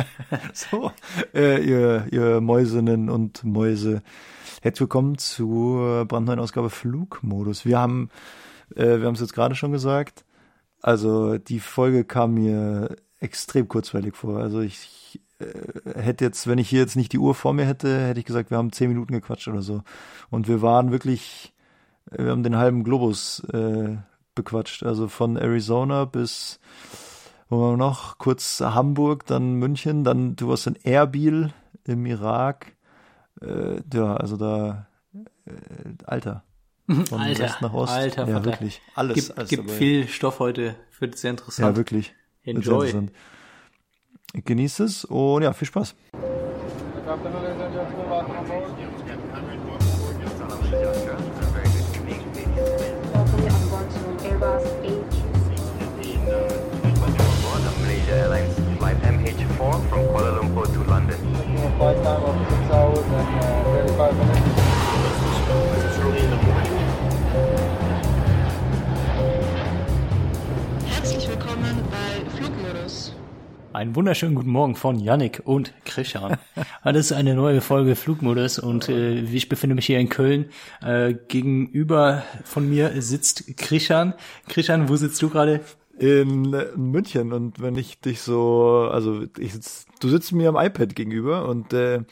so, äh, ihr, ihr Mäusinnen und Mäuse. Herzlich willkommen zur brandneuen Ausgabe Flugmodus. Wir haben, äh, wir haben es jetzt gerade schon gesagt. Also die Folge kam mir extrem kurzweilig vor. Also ich äh, hätte jetzt, wenn ich hier jetzt nicht die Uhr vor mir hätte, hätte ich gesagt, wir haben zehn Minuten gequatscht oder so. Und wir waren wirklich, wir haben den halben Globus äh, bequatscht. Also von Arizona bis wo war noch? Kurz Hamburg, dann München, dann du warst in Erbil im Irak. Äh, ja, also da äh, Alter. Von Alter, West nach Ost. Alter, ja, wirklich. Alles. Gibt, alles gibt viel Stoff heute. Wird sehr interessant. Ja, wirklich. Enjoy. Genießt es und ja, viel Spaß. MH4 from Kuala Lumpur to London. Flight time of 6 hours and uh, 35 minutes. It's early in the morning. Herzlich willkommen bei Flugmodus. Einen wunderschönen guten Morgen von Yannick und Christian. Das ist eine neue Folge Flugmodus und äh, ich befinde mich hier in Köln. Äh, gegenüber von mir sitzt Christian. Christian, wo sitzt du gerade? In München und wenn ich dich so, also ich sitz, du sitzt mir am iPad gegenüber und äh,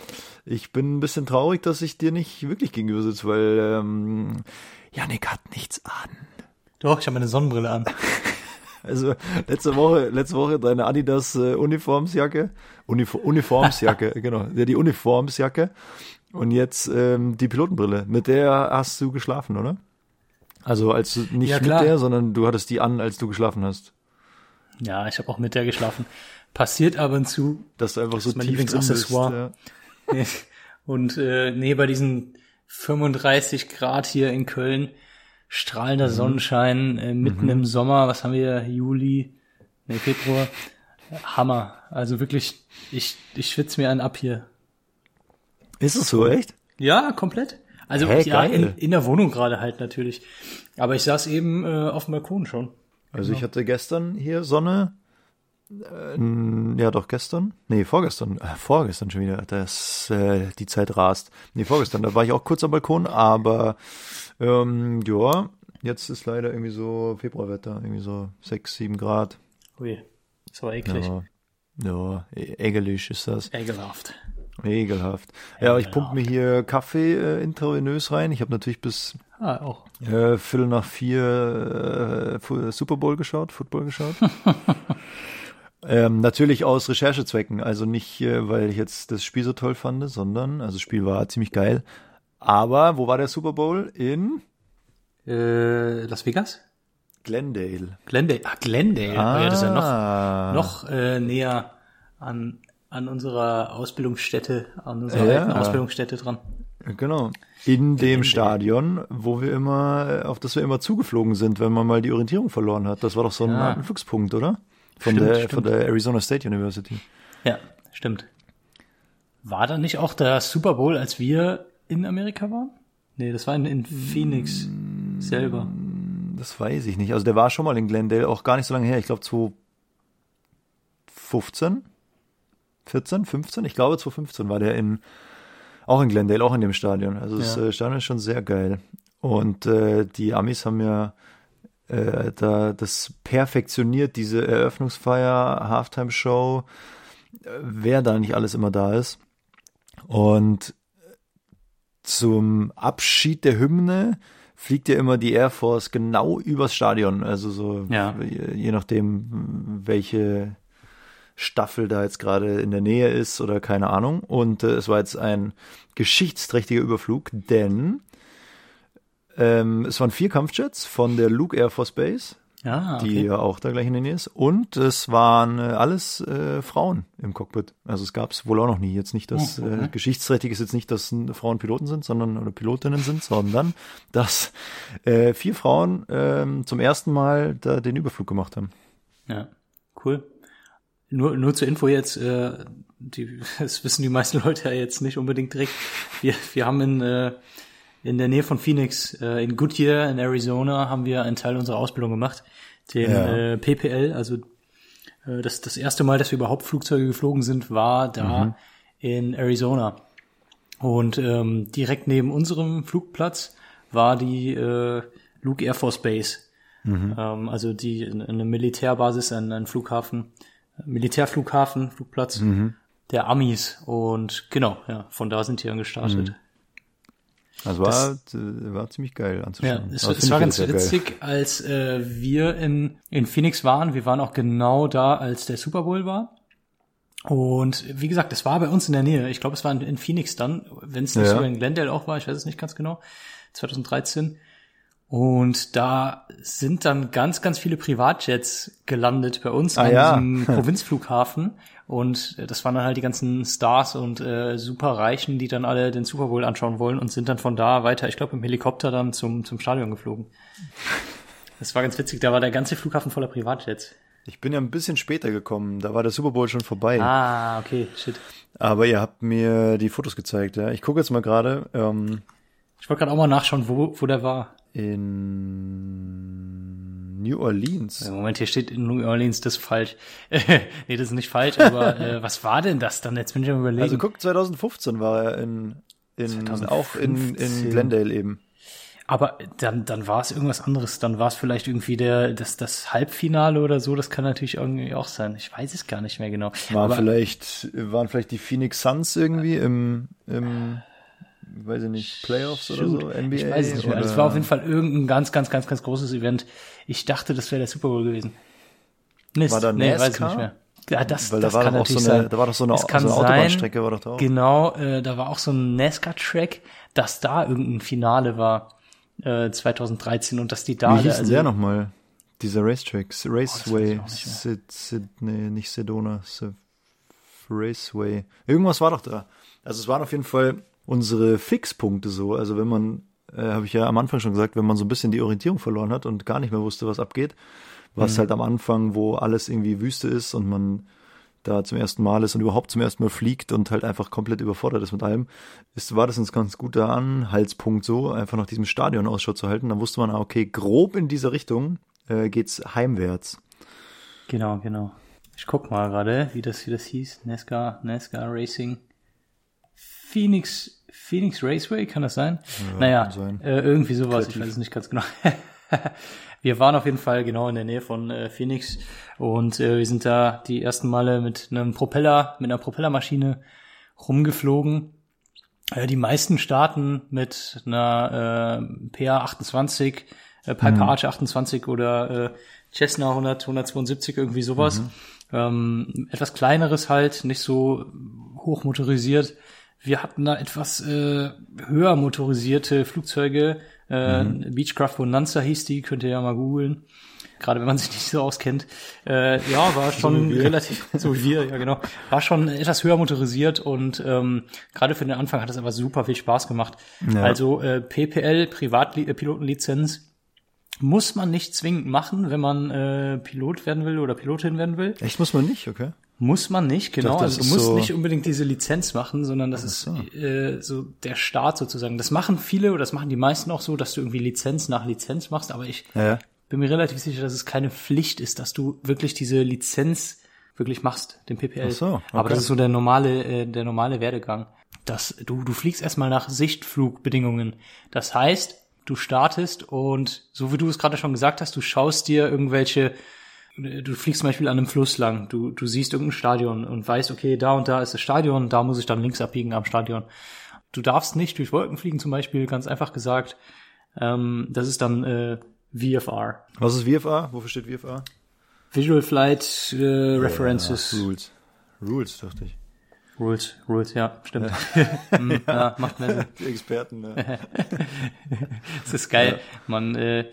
ich bin ein bisschen traurig, dass ich dir nicht wirklich gegenüber sitze, weil ähm, Janik hat nichts an. Doch, ich habe meine Sonnenbrille an. Also letzte Woche, letzte Woche deine Adidas äh, Uniformsjacke, Unif Uniformsjacke, genau, ja, die Uniformsjacke und jetzt ähm, die Pilotenbrille. Mit der hast du geschlafen, oder? Also als nicht ja, mit der, sondern du hattest die an, als du geschlafen hast. Ja, ich habe auch mit der geschlafen. Passiert ab und zu. Dass du einfach so tief Lieblingsaccessoire. Ja. und äh, nee, bei diesen 35 Grad hier in Köln, strahlender mhm. Sonnenschein, äh, mitten mhm. im Sommer, was haben wir, Juli, nee, Februar, Hammer. Also wirklich, ich, ich schwitze mir einen ab hier. Ist es so, echt? Ja, komplett. Also Hä, ja, in, in, der Wohnung gerade halt natürlich. Aber ich saß eben äh, auf dem Balkon schon. Also genau. ich hatte gestern hier Sonne. Äh, ja, doch gestern. Nee, vorgestern. Äh, vorgestern schon wieder. Das, äh, die Zeit rast. Nee, vorgestern. Da war ich auch kurz am Balkon, aber ähm, ja, jetzt ist leider irgendwie so Februarwetter. Irgendwie so sechs, sieben Grad. Ui, ist aber eklig. Ja, ja e-, egelig ist das. Ekelhaft. Ekelhaft. Ja, ich pumpe mir hier Kaffee äh, intravenös rein. Ich habe natürlich bis ah, auch. Äh, Viertel nach vier äh, Super Bowl geschaut, Football geschaut. ähm, natürlich aus Recherchezwecken, also nicht, äh, weil ich jetzt das Spiel so toll fand, sondern, also das Spiel war ziemlich geil. Aber wo war der Super Bowl? In äh, Las Vegas? Glendale. Glendale, ah, Glendale. Ah. Ja, das ist ja noch, ah. noch äh, näher an an unserer Ausbildungsstätte, an unserer ja. alten Ausbildungsstätte dran. Genau. In dem Stadion, wo wir immer, auf das wir immer zugeflogen sind, wenn man mal die Orientierung verloren hat. Das war doch so ein ja. Anflugspunkt, oder? Von stimmt, der, stimmt. von der Arizona State University. Ja, stimmt. War da nicht auch der Super Bowl, als wir in Amerika waren? Nee, das war in, in Phoenix mm, selber. Das weiß ich nicht. Also der war schon mal in Glendale, auch gar nicht so lange her. Ich glaube 2015. 14, 15, ich glaube 2015 war der in, auch in Glendale, auch in dem Stadion. Also das. Äh, Stadion ist schon sehr geil. Und äh, die Amis haben ja äh, da das perfektioniert, diese Eröffnungsfeier, Halftime-Show, wer da nicht alles immer da ist. Und zum Abschied der Hymne fliegt ja immer die Air Force genau übers Stadion. Also so, ja. je, je nachdem, welche Staffel da jetzt gerade in der Nähe ist oder keine Ahnung. Und äh, es war jetzt ein geschichtsträchtiger Überflug, denn ähm, es waren vier Kampfjets von der Luke Air Force Base, ah, okay. die ja auch da gleich in der Nähe ist. Und es waren äh, alles äh, Frauen im Cockpit. Also es gab es wohl auch noch nie. Jetzt nicht, dass oh, okay. äh, geschichtsträchtig ist jetzt nicht, dass Frauen Piloten sind, sondern oder Pilotinnen sind, sondern dass äh, vier Frauen äh, zum ersten Mal da den Überflug gemacht haben. Ja, cool. Nur, nur zur Info jetzt, äh, die, das wissen die meisten Leute ja jetzt nicht unbedingt direkt. Wir, wir haben in, äh, in der Nähe von Phoenix, äh, in Goodyear in Arizona, haben wir einen Teil unserer Ausbildung gemacht, den ja. äh, PPL, also Äh, das, das erste Mal, dass wir überhaupt Flugzeuge geflogen sind, war da Mhm. in Arizona. Und ähm, direkt neben unserem Flugplatz war die äh, Luke Air Force Base. Mhm. Ähm, also die eine Militärbasis, ein, ein Flughafen, Militärflughafen, Flugplatz Mhm. der Amis. Und genau, ja, von da sind die dann gestartet. Also war, äh, war ziemlich geil Ja, anzuschauen. es, Aber es finde war ganz sehr geil. witzig, als äh, wir in, in Phoenix waren. Wir waren auch genau da, als der Super Bowl war. Und wie gesagt, es war bei uns in der Nähe. Ich glaube, es war in, in Phoenix dann, wenn es nicht Ja. sogar in Glendale auch war, ich weiß es nicht ganz genau, 2013. Und da sind dann ganz, ganz viele Privatjets gelandet bei uns Ah, an ja. diesem Provinzflughafen. Und äh, das waren dann halt die ganzen Stars und äh, Superreichen, die dann alle den Super Bowl anschauen wollen und sind dann von da weiter, ich glaube, im Helikopter dann zum, zum Stadion geflogen. Das war ganz witzig, da war der ganze Flughafen voller Privatjets. Ich bin ja ein bisschen später gekommen, da war der Super Bowl schon vorbei. Ah, okay, shit. Aber ihr habt mir die Fotos gezeigt, ja. Ich gucke jetzt mal gerade ähm, Ich wollte gerade auch mal nachschauen, wo, wo der war. In New Orleans. Im Moment, hier steht in New Orleans, das ist falsch. nee, das ist nicht falsch, aber äh, was war denn das dann? Jetzt bin ich am überlegen. Also guck, 2015 war er in, in 2015. auch in, in Glendale eben. Aber dann, dann war es irgendwas anderes. Dann war es vielleicht irgendwie der, das, das Halbfinale oder so. Das kann natürlich irgendwie auch sein. Ich weiß es gar nicht mehr genau. Waren Aber vielleicht, waren vielleicht die Phoenix Suns irgendwie im, im weiß ich nicht, Playoffs oder shoot, so, NBA? ich weiß es nicht mehr. oder? Es war auf jeden Fall irgendein ganz, ganz, ganz, ganz großes Event. Ich dachte, das wäre der Super Bowl gewesen. Mist. War da nee, weiß ich nicht mehr. Ja, das, Weil das da war kann doch auch so eine, sein. da war doch so eine, so eine sein, Autobahnstrecke war doch da auch. Genau, äh, da war auch so ein NASCAR-Track, dass da irgendein Finale war äh, 2013 und dass die da Wie hieß also, der nochmal? Dieser Racetrack, Raceway, auch nicht mehr. Sid, Sid, nee, nicht Sedona, Sid, Raceway. Irgendwas war doch da. Also es waren auf jeden Fall unsere Fixpunkte so. Also wenn man, äh, habe ich ja am Anfang schon gesagt, wenn man so ein bisschen die Orientierung verloren hat und gar nicht mehr wusste, was abgeht, was halt am Anfang, wo alles irgendwie Wüste ist und man da zum ersten Mal ist und überhaupt zum ersten Mal fliegt und halt einfach komplett überfordert ist mit allem, ist, war das uns ganz guter Anhaltspunkt so, einfach nach diesem Stadion Ausschau zu halten. Dann wusste man, ah, okay, grob in diese Richtung äh, geht's heimwärts. Genau, genau. Ich guck mal gerade, wie das, wie das hieß. NASCAR, NASCAR Racing. Phoenix, Phoenix Raceway, kann das sein? naja, kann sein. Äh, irgendwie sowas, ich Kreativ. weiß es nicht ganz genau. wir waren auf jeden Fall genau in der Nähe von äh, Phoenix und äh, wir sind da die ersten Male mit einem Propeller, mit einer Propellermaschine rumgeflogen. Äh, die meisten starten mit einer äh, PA28, äh, Piper Archer 28 oder äh, Cessna 100, 172, irgendwie sowas. Ähm, etwas kleineres halt, nicht so hoch motorisiert. Wir hatten da etwas äh, höher motorisierte Flugzeuge. Äh, Beechcraft Bonanza hieß die, könnt ihr ja mal googeln. Gerade wenn man sich nicht so auskennt. Äh, ja, war schon relativ, so wie wir, ja genau. War schon etwas höher motorisiert und ähm, gerade für den Anfang hat es aber super viel Spaß gemacht. Ja. Also äh, PPL, Privatpilotenlizenz, muss man nicht zwingend machen, wenn man äh, Pilot werden will oder Pilotin werden will. Echt muss man nicht, okay? Muss man nicht, genau. dachte, also du musst so- nicht unbedingt diese Lizenz machen, sondern das ist äh, so der Start sozusagen. Das machen viele oder das machen die meisten auch so, dass du irgendwie Lizenz nach Lizenz machst, aber ich Ja, bin mir relativ sicher, dass es keine Pflicht ist, dass du wirklich diese Lizenz wirklich machst, den PPL. Ach so, okay. Aber das ist so der normale, äh, der normale Werdegang. Das, du, du fliegst erstmal nach Sichtflugbedingungen. Das heißt, du startest und so wie du es gerade schon gesagt hast, du schaust dir irgendwelche, du fliegst zum Beispiel an einem Fluss lang, du, du siehst irgendein Stadion und weißt, okay, da und da ist das Stadion, da muss ich dann links abbiegen am Stadion. Du darfst nicht durch Wolken fliegen zum Beispiel, ganz einfach gesagt. Ähm, das ist dann äh, VFR. Was ist VFA? Wofür steht VFA? Visual Flight äh, References. Rules. Rules, dachte ich. Rules, Rules, ja, stimmt. Hm, ja, macht mehr Sinn. Die Experten, ne? Das ist geil. Man, äh,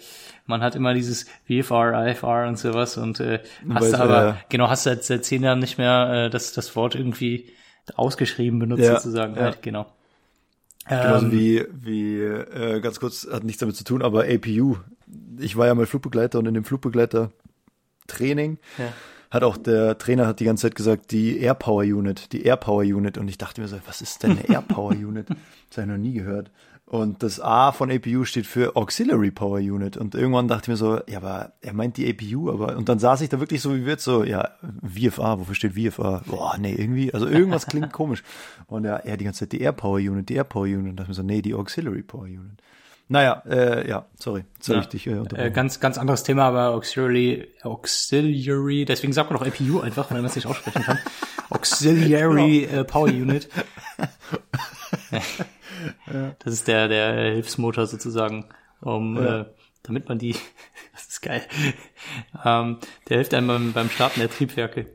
man hat immer dieses VFR, IFR und sowas und äh, hast du aber, äh, genau, hast seit, seit zehn Jahren nicht mehr äh, das, das Wort irgendwie ausgeschrieben benutzt Ja, sozusagen. ja. Halt, genau. Genauso Ähm, wie, wie äh, ganz kurz, hat nichts damit zu tun, aber APU. Ich war ja mal Flugbegleiter und in dem Flugbegleiter-Training Ja. Hat auch der Trainer hat die ganze Zeit gesagt, die Air Power Unit, die Air Power Unit. Und ich dachte mir so, was ist denn eine Air Power Unit? Das habe ich noch nie gehört. Und das A von APU steht für Auxiliary Power Unit. Und irgendwann dachte ich mir so, ja, aber er meint die APU, aber, und dann saß ich da wirklich so wie wird so, ja, VFA, wofür steht VFA? Boah, nee, irgendwie, also irgendwas klingt komisch. Und ja, er die ganze Zeit die Air Power Unit, die Air Power Unit. Und dachte mir so, nee, die Auxiliary Power Unit. Naja, äh, ja, sorry, jetzt ja. ich dich äh, äh, Ganz, ganz anderes Thema, aber Auxiliary, Auxiliary, deswegen sagt man doch APU einfach, wenn man es nicht aussprechen kann. Auxiliary äh, Power Unit. Das ist der, der Hilfsmotor sozusagen, um, ja. äh, damit man die, das ist geil, ähm, der hilft einem beim, beim Starten der Triebwerke.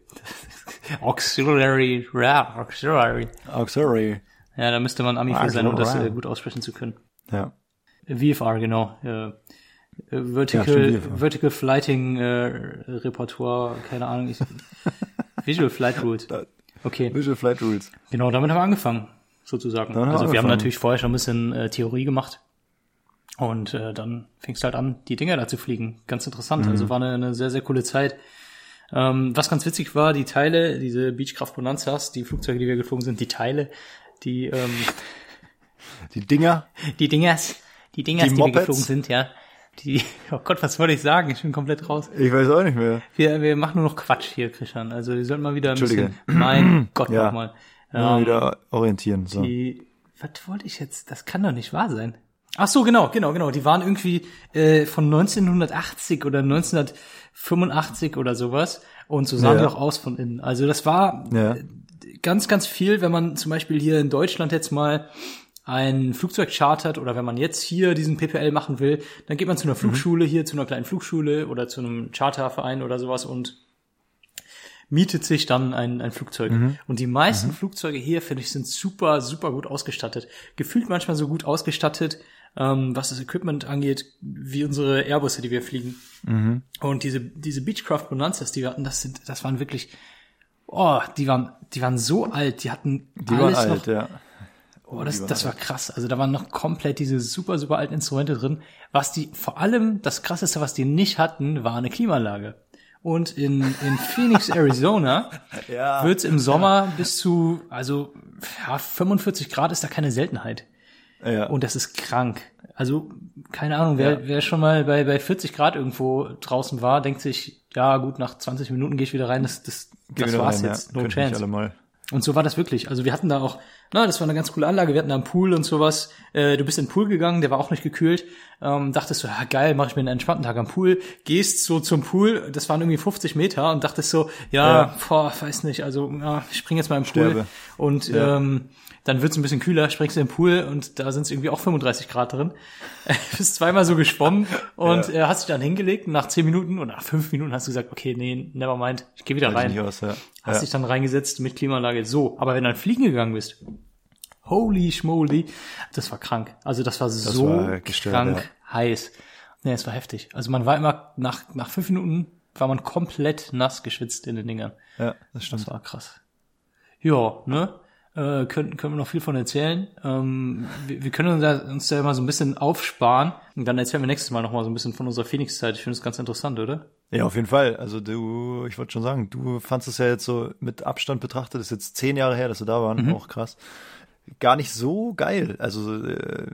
Auxiliary, ja, Auxiliary. Auxiliary. Ja, da müsste man Ami für sein, um das äh, gut aussprechen zu können. Ja. VFR, genau. Äh, Vertical, ja, Vertical Flighting äh, Repertoire, keine Ahnung. Ich, Visual Flight Rules. Okay. Visual Flight Rules. Genau, damit haben wir angefangen sozusagen. Dann also wir haben natürlich vorher schon ein bisschen äh, Theorie gemacht. Und äh, dann fingst halt an, die Dinger da zu fliegen. Ganz interessant. Mhm. Also war eine, eine sehr, sehr coole Zeit. Ähm, was ganz witzig war, die Teile, diese Beechcraft Bonanzas, die Flugzeuge, die wir geflogen sind, die Teile, die ähm, die Dinger, die Dingers, die Dingers, die, die wir geflogen sind, ja. Die, oh Gott, was wollte ich sagen? Ich bin komplett raus. Ich weiß auch nicht mehr. Wir, wir machen nur noch Quatsch hier, Christian. Also wir sollten mal wieder ein bisschen, mein Gott, ja. nochmal. Ähm, wieder orientieren. So. Die, was wollte ich jetzt? Das kann doch nicht wahr sein. Ach so, genau, genau, genau. Die waren irgendwie äh, von 1980 oder 1985 oder sowas. Und so sahen ja. die auch aus von innen. Also das war ja. ganz, ganz viel, wenn man zum Beispiel hier in Deutschland jetzt mal ein Flugzeug chartert oder wenn man jetzt hier diesen PPL machen will, dann geht man zu einer mhm. Flugschule mhm. hier, zu einer kleinen Flugschule oder zu einem Charterverein oder sowas und mietet sich dann ein, ein Flugzeug. Mhm. Und die meisten mhm. Flugzeuge hier, finde ich, sind super, super gut ausgestattet. Gefühlt manchmal so gut ausgestattet, ähm, was das Equipment angeht, wie unsere Airbusse, die wir fliegen. Mhm. Und diese, diese Beechcraft Bonanzas, die wir hatten, das sind, das waren wirklich, oh, die waren, die waren so alt, die hatten die alles alt, noch, ja. Oh, das, das war krass. Also da waren noch komplett diese super, super alten Instrumente drin. Was die, vor allem das krasseste, was die nicht hatten, war eine Klimaanlage. Und in, in Phoenix, Arizona ja. wird es im Sommer bis zu, also ja, 45 Grad ist da keine Seltenheit. Ja. Und das ist krank. Also, keine Ahnung, wer, ja. wer schon mal bei, bei 40 Grad irgendwo draußen war, denkt sich, ja gut, nach 20 Minuten gehe ich wieder rein, das, das, das war's rein, jetzt, no chance. Und so war das wirklich. Also wir hatten da auch, na, das war eine ganz coole Anlage. Wir hatten da einen Pool und sowas. Äh, du bist in den Pool gegangen, der war auch nicht gekühlt. Ähm, dachtest so, ja geil, mache ich mir einen entspannten Tag am Pool. Gehst so zum Pool, das waren irgendwie 50 Meter und dachtest so, ja, ja. boah, weiß nicht, also ja, ich spring jetzt mal im Pool. Sterbe. Und ja. ähm, dann wird's ein bisschen kühler, springst du in den Pool und da sind es irgendwie auch 35 Grad drin. bist zweimal so geschwommen und ja. äh, hast dich dann hingelegt und nach 10 Minuten oder nach 5 Minuten hast du gesagt, okay, nee, never mind, ich gehe wieder rein. Aus, ja. Hast ja. dich dann reingesetzt mit Klimaanlage. So, aber wenn du dann fliegen gegangen bist, holy schmoly, das war krank. Also das war das so war gestört, krank heiß. Nee, es war heftig. Also man war immer nach, nach fünf Minuten war man komplett nass geschwitzt in den Dingern. Ja, das stimmt. Das war krass. Ja, ne? Äh, können, können wir noch viel von erzählen. Ähm, wir, wir können uns da, uns da mal so ein bisschen aufsparen und dann erzählen wir nächstes Mal noch mal so ein bisschen von unserer Phoenix-Zeit. Ich finde es ganz interessant, oder? Ja, auf jeden Fall. Also du, ich wollte schon sagen, du fandst es ja jetzt so mit Abstand betrachtet, das ist jetzt zehn Jahre her, dass wir da waren, mhm. auch krass. Gar nicht so geil. Also äh,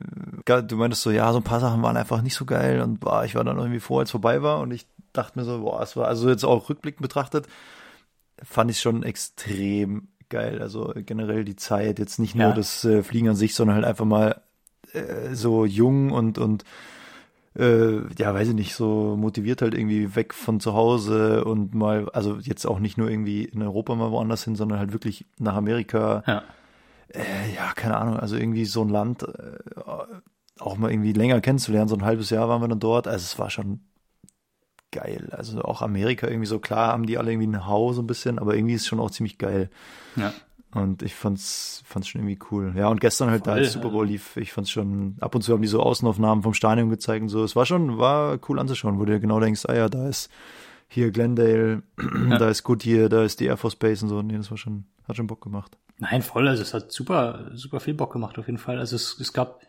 du meintest so, ja, so ein paar Sachen waren einfach nicht so geil und boah, ich war dann irgendwie froh, als vorbei war und ich dachte mir so, boah, es war also jetzt auch rückblickend betrachtet, fand ich schon extrem geil. Also generell die Zeit, jetzt nicht nur ja. das äh, Fliegen an sich, sondern halt einfach mal äh, so jung und und äh, ja, weiß ich nicht, so motiviert halt irgendwie weg von zu Hause und mal, also jetzt auch nicht nur irgendwie in Europa mal woanders hin, sondern halt wirklich nach Amerika. Ja, äh, ja keine Ahnung, also irgendwie so ein Land äh, auch mal irgendwie länger kennenzulernen. So ein halbes Jahr waren wir dann dort. Also es war schon geil. Also auch Amerika irgendwie so, klar haben die alle irgendwie ein Haus so ein bisschen, aber irgendwie ist es schon auch ziemlich geil. Ja. Und ich fand's, fand's schon irgendwie cool. Ja, und gestern halt Voll, da als Super Bowl lief, ich fand's schon, ab und zu haben die so Außenaufnahmen vom Stadion gezeigt und so. Es war schon, war cool anzuschauen, wo du genau denkst, ah ja, da ist hier Glendale, ja. da ist Goodyear, da ist die Air Force Base und so. Nee, das war schon, hat schon Bock gemacht. Nein, voll, also es hat super, super viel Bock gemacht auf jeden Fall. Also es, es gab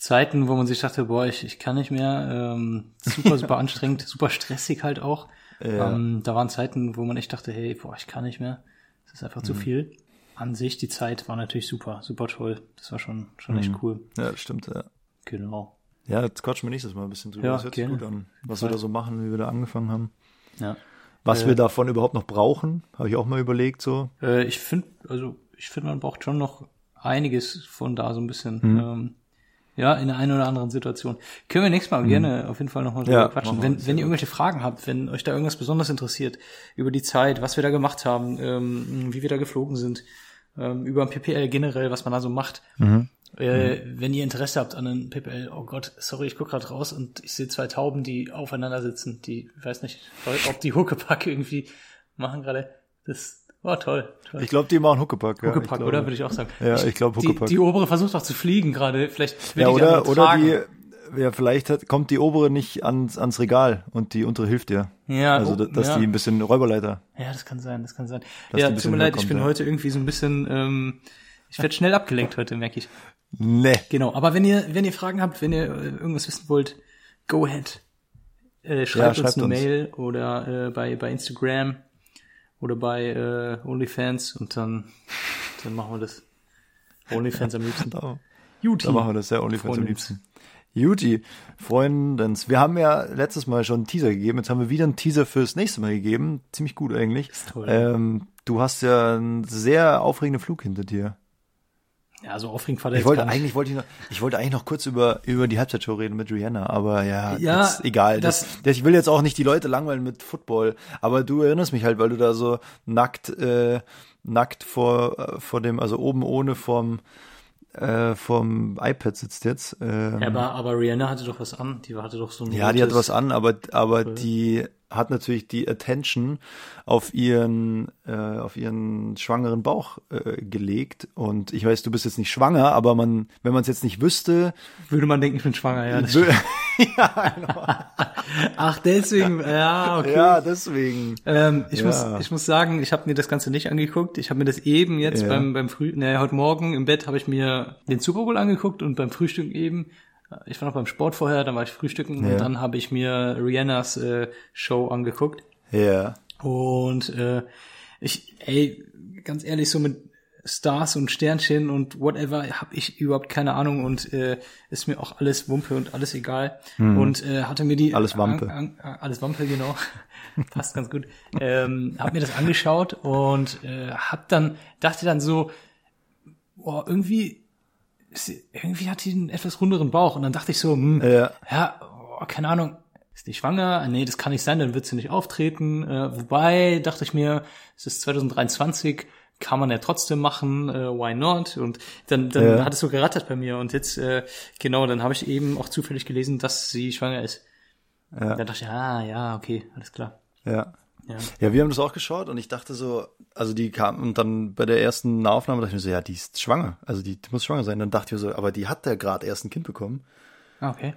Zeiten, wo man sich dachte, boah, ich, ich kann nicht mehr, ähm, super, super anstrengend, super stressig halt auch. Ja. Ähm, da waren Zeiten, wo man echt dachte, hey, boah, ich kann nicht mehr. Das ist einfach mhm. zu viel. An sich, die Zeit war natürlich super, super toll. Das war schon, schon mhm. echt cool. Ja, stimmt, ja. Genau. Ja, jetzt quatschen wir nächstes Mal ein bisschen drüber. Ja, das hört sich gerne. gut an, was Fall. wir da so machen, wie wir da angefangen haben. Ja. Was Äh, wir davon überhaupt noch brauchen, habe ich auch mal überlegt so. Äh, ich finde, also ich finde, man braucht schon noch einiges von da so ein bisschen. Mhm. Ähm, ja, in der einen oder anderen Situation. Können wir nächstes Mal gerne auf jeden Fall nochmal drüber Mhm. Ja, quatschen. Wenn, wenn ihr irgendwelche Fragen habt, wenn euch da irgendwas besonders interessiert, über die Zeit, was wir da gemacht haben, ähm, wie wir da geflogen sind, ähm, über ein PPL generell, was man da so macht. Mhm. Äh, Wenn ihr Interesse habt an einem PPL, oh Gott, sorry, ich guck gerade raus und ich sehe zwei Tauben, die aufeinander sitzen, die, ich weiß nicht, ob die Huckepack irgendwie machen gerade. Das war toll. toll. Ich glaube, die machen Huckepack. Ja, ich Huckepack, glaube. oder? Würde ich auch sagen. Ja, ich glaub, Die, Huckepack. die obere versucht auch zu fliegen gerade. Vielleicht will Ja, die oder, andere oder die, ja, vielleicht hat, kommt die obere nicht ans, ans Regal und die untere hilft dir. Ja, also, oh, da- dass ja. die ein bisschen Räuberleiter. Ja, das kann sein, das kann sein. Dass die ja, tut mir leid, ich bin ja. heute irgendwie so ein bisschen, ähm, ich werde schnell abgelenkt heute, merke ich. Ne. Genau, aber wenn ihr, wenn ihr Fragen habt, wenn ihr äh, irgendwas wissen wollt, go ahead. Äh, schreibt Ja, uns schreibt eine uns. Mail oder äh, bei, bei Instagram oder bei äh, OnlyFans und dann, dann machen wir das. OnlyFans am liebsten. Da, Juti. da machen wir das ja OnlyFans am Freundens. liebsten. Juti, Freundens. Wir haben ja letztes Mal schon einen Teaser gegeben. Jetzt haben wir wieder einen Teaser fürs nächste Mal gegeben. Ziemlich gut eigentlich. toll. Ähm, du hast ja einen sehr aufregenden Flug hinter dir. Ja, so aufregend war der Ich jetzt wollte eigentlich wollte ich noch, ich wollte eigentlich noch kurz über über die Halbzeitshow reden mit Rihanna, aber ja, Ja, jetzt, egal. Das, das- das, ich will jetzt auch nicht die Leute langweilen mit Football, aber du erinnerst mich halt, weil du da so nackt äh, nackt vor äh, vor dem, also oben ohne vom äh, vom iPad sitzt jetzt. Ähm, Ja, aber, aber Rihanna hatte doch was an. Die hatte doch so ein ja, die hat rotes- was an, aber aber die hat natürlich die Attention auf ihren äh, auf ihren schwangeren Bauch äh, gelegt und ich weiß, du bist jetzt nicht schwanger, aber man wenn man es jetzt nicht wüsste, Würde man denken, ich bin schwanger, ja. Das wö- Ach, deswegen, ja, okay. ja, deswegen. Ähm, ich, Ja. muss, ich muss sagen, ich habe mir das Ganze nicht angeguckt. Ich habe mir das eben jetzt Ja. beim, beim Früh, ne, heute Morgen im Bett habe ich mir den Super Bowl angeguckt und beim Frühstück eben. Ich war noch beim Sport vorher, dann war ich frühstücken Ja. und dann habe ich mir Rihannas äh, Show angeguckt. Ja. Und äh, ich, ey, ganz ehrlich, so mit Stars und Sternchen und whatever habe ich überhaupt keine Ahnung und äh, ist mir auch alles Wumpe und alles egal. Und äh, hatte mir die. Alles Wampe. An, an, alles Wampe, genau. Passt ganz gut. Ähm, hab mir das angeschaut und äh, hab dann, dachte dann so, boah, irgendwie, sie- irgendwie hat die einen etwas runderen Bauch. Und dann dachte ich so, hm, Ja. ja, oh, keine Ahnung, ist die schwanger? Nee, das kann nicht sein, dann wird sie nicht auftreten. Äh, wobei, dachte ich mir, es ist 2023, kann man ja trotzdem machen, äh, why not? Und dann, dann Ja. hat es so gerattert bei mir. Und jetzt, äh, genau, dann habe ich eben auch zufällig gelesen, dass sie schwanger ist. Ja. Da dachte ich, ah, ja, okay, alles klar. Ja. Ja. Ja, wir haben das auch geschaut und ich dachte so, also die kam und dann bei der ersten Aufnahme dachte ich mir so, ja, die ist schwanger, also die, die muss schwanger sein. Dann dachte ich mir so, aber die hat ja gerade erst ein Kind bekommen. Ah, okay.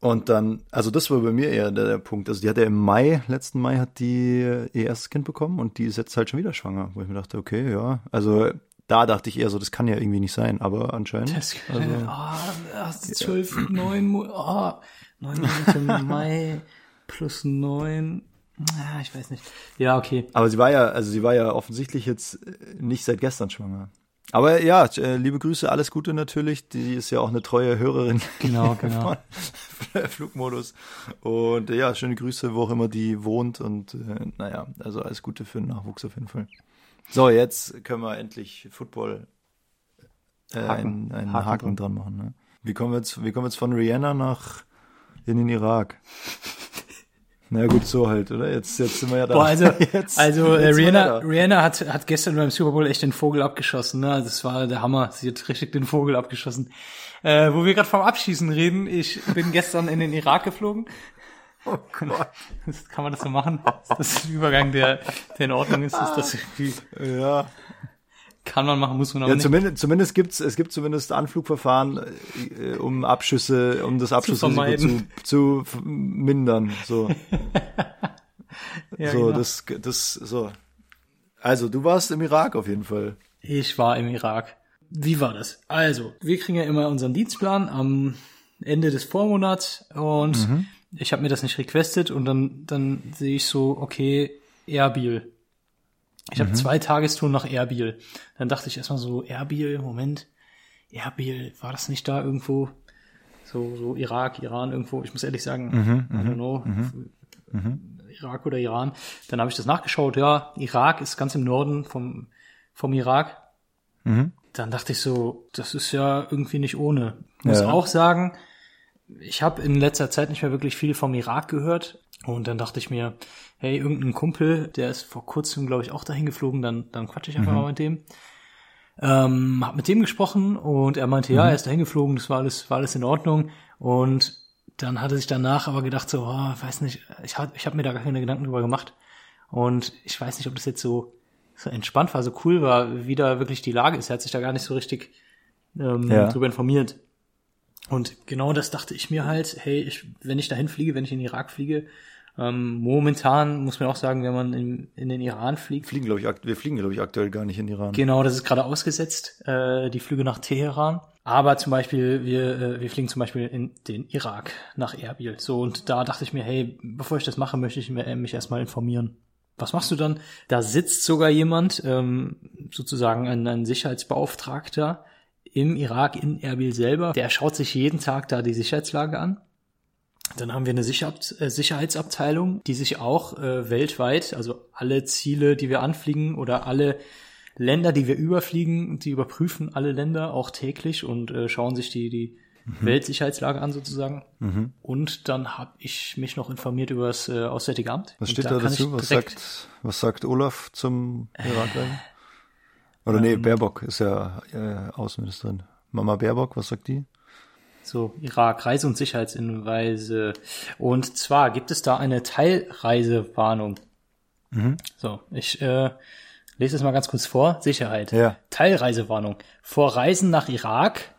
Und dann, also das war bei mir eher der, der Punkt. Also die hat ja im Mai, letzten Mai hat die ihr erstes Kind bekommen und die ist jetzt halt schon wieder schwanger, wo ich mir dachte, okay, ja, also da dachte ich eher so, das kann ja irgendwie nicht sein, aber anscheinend. Das, also, das ist zwölf, neun, ah, neun Monate Mai plus neun. Ah, ich weiß nicht. Ja, okay. aber sie war ja, also sie war ja offensichtlich jetzt äh, nicht seit gestern schwanger. Aber ja, äh, liebe Grüße, alles Gute natürlich. Die ist ja auch eine treue Hörerin. Genau, genau. von Flugmodus. Und äh, ja, schöne Grüße, wo auch immer die wohnt. Und naja, also alles Gute für den Nachwuchs auf jeden Fall. So, jetzt können wir endlich Football äh, Haken. einen, einen Haken Haken, dran machen. Ne? Wie kommen wir jetzt, wie kommen wir jetzt von Rihanna nach in den Irak? Na gut, so halt, oder? Jetzt, jetzt sind wir ja da. Boah, also, jetzt, also äh, jetzt wir Rihanna. Rihanna hat, hat gestern beim Super Bowl echt den Vogel abgeschossen. Ne? Das war der Hammer. Sie hat richtig den Vogel abgeschossen. Äh, wo wir gerade vom Abschießen reden, ich bin gestern in den Irak geflogen. Oh Gott. Das, kann man das so machen? Ist das ein Übergang, der, der in Ordnung ist? Ist das irgendwie, Ja. Kann man machen, muss man aber Ja, zumindest, zumindest gibt's, es gibt zumindest Anflugverfahren, äh, um Abschüsse, um das Abschussrisiko zu, zu, f- mindern. So, Ja, so, genau. das, das, so. Also, du warst im Irak auf jeden Fall. Ich war im Irak. Wie war das? Also, wir kriegen ja immer unseren Dienstplan am Ende des Vormonats und Mhm. ich habe mir das nicht requestet und dann, dann sehe ich so, okay, Erbil. Ich Mhm. habe zwei Tagestouren nach Erbil. Dann dachte ich erstmal so, Erbil, Moment, Erbil, war das nicht da irgendwo? so, so Irak, Iran irgendwo. Ich muss ehrlich sagen, Mhm, I don't know, Irak oder Iran. Dann habe ich das nachgeschaut. Ja, Irak ist ganz im Norden vom, vom Irak. Mhm. Dann dachte ich so, das ist ja irgendwie nicht ohne. Muss Ja. auch sagen, ich habe in letzter Zeit nicht mehr wirklich viel vom Irak gehört. Und dann dachte ich mir, hey, irgendein Kumpel, der ist vor kurzem, glaube ich, auch dahin geflogen, dann, dann quatsche ich einfach mal mit dem. Ähm, hab mit dem gesprochen und er meinte, ja, er ist dahin geflogen, das war alles, war alles in Ordnung. Und dann hatte sich danach aber gedacht, so, oh, weiß nicht, ich habe ich hab mir da gar keine Gedanken drüber gemacht. Und ich weiß nicht, ob das jetzt so, so entspannt war, so cool war, wie da wirklich die Lage ist. Er hat sich da gar nicht so richtig ähm, Ja. drüber informiert. Und genau das dachte ich mir halt, hey, ich, wenn ich dahin fliege, wenn ich in den Irak fliege, ähm, momentan muss man auch sagen, wenn man in, in den Iran fliegt, Fliegen, glaube ich, wir fliegen, glaube ich, aktuell gar nicht in Iran. Genau, das ist gerade ausgesetzt, äh, die Flüge nach Teheran. Aber zum Beispiel, wir, äh, wir fliegen zum Beispiel in den Irak nach Erbil. So, und da dachte ich mir, hey, bevor ich das mache, möchte ich mir- äh, mich erstmal informieren. Was machst du dann? Da sitzt sogar jemand, ähm, sozusagen ein, ein Sicherheitsbeauftragter im Irak, in Erbil selber. Der schaut sich jeden Tag da die Sicherheitslage an. Dann haben wir eine äh, Sicherheitsabteilung, die sich auch äh, weltweit, also alle Ziele, die wir anfliegen oder alle Länder, die wir überfliegen, die überprüfen alle Länder auch täglich und äh, schauen sich die, die Weltsicherheitslage an sozusagen. Und dann habe ich mich noch informiert über das äh, Auswärtige Amt. Was steht da, kann dazu? Was sagt, was sagt Olaf zum Irak? Oder nee, Ähm. Baerbock ist ja äh, Außenministerin. Mama Baerbock, was sagt die? So, Irak, Reise- und Sicherheitshinweise. Und zwar gibt es da eine Teilreisewarnung. Mhm. So, ich äh, lese es mal ganz kurz vor. Sicherheit. Ja. Teilreisewarnung. Vor Reisen nach Irak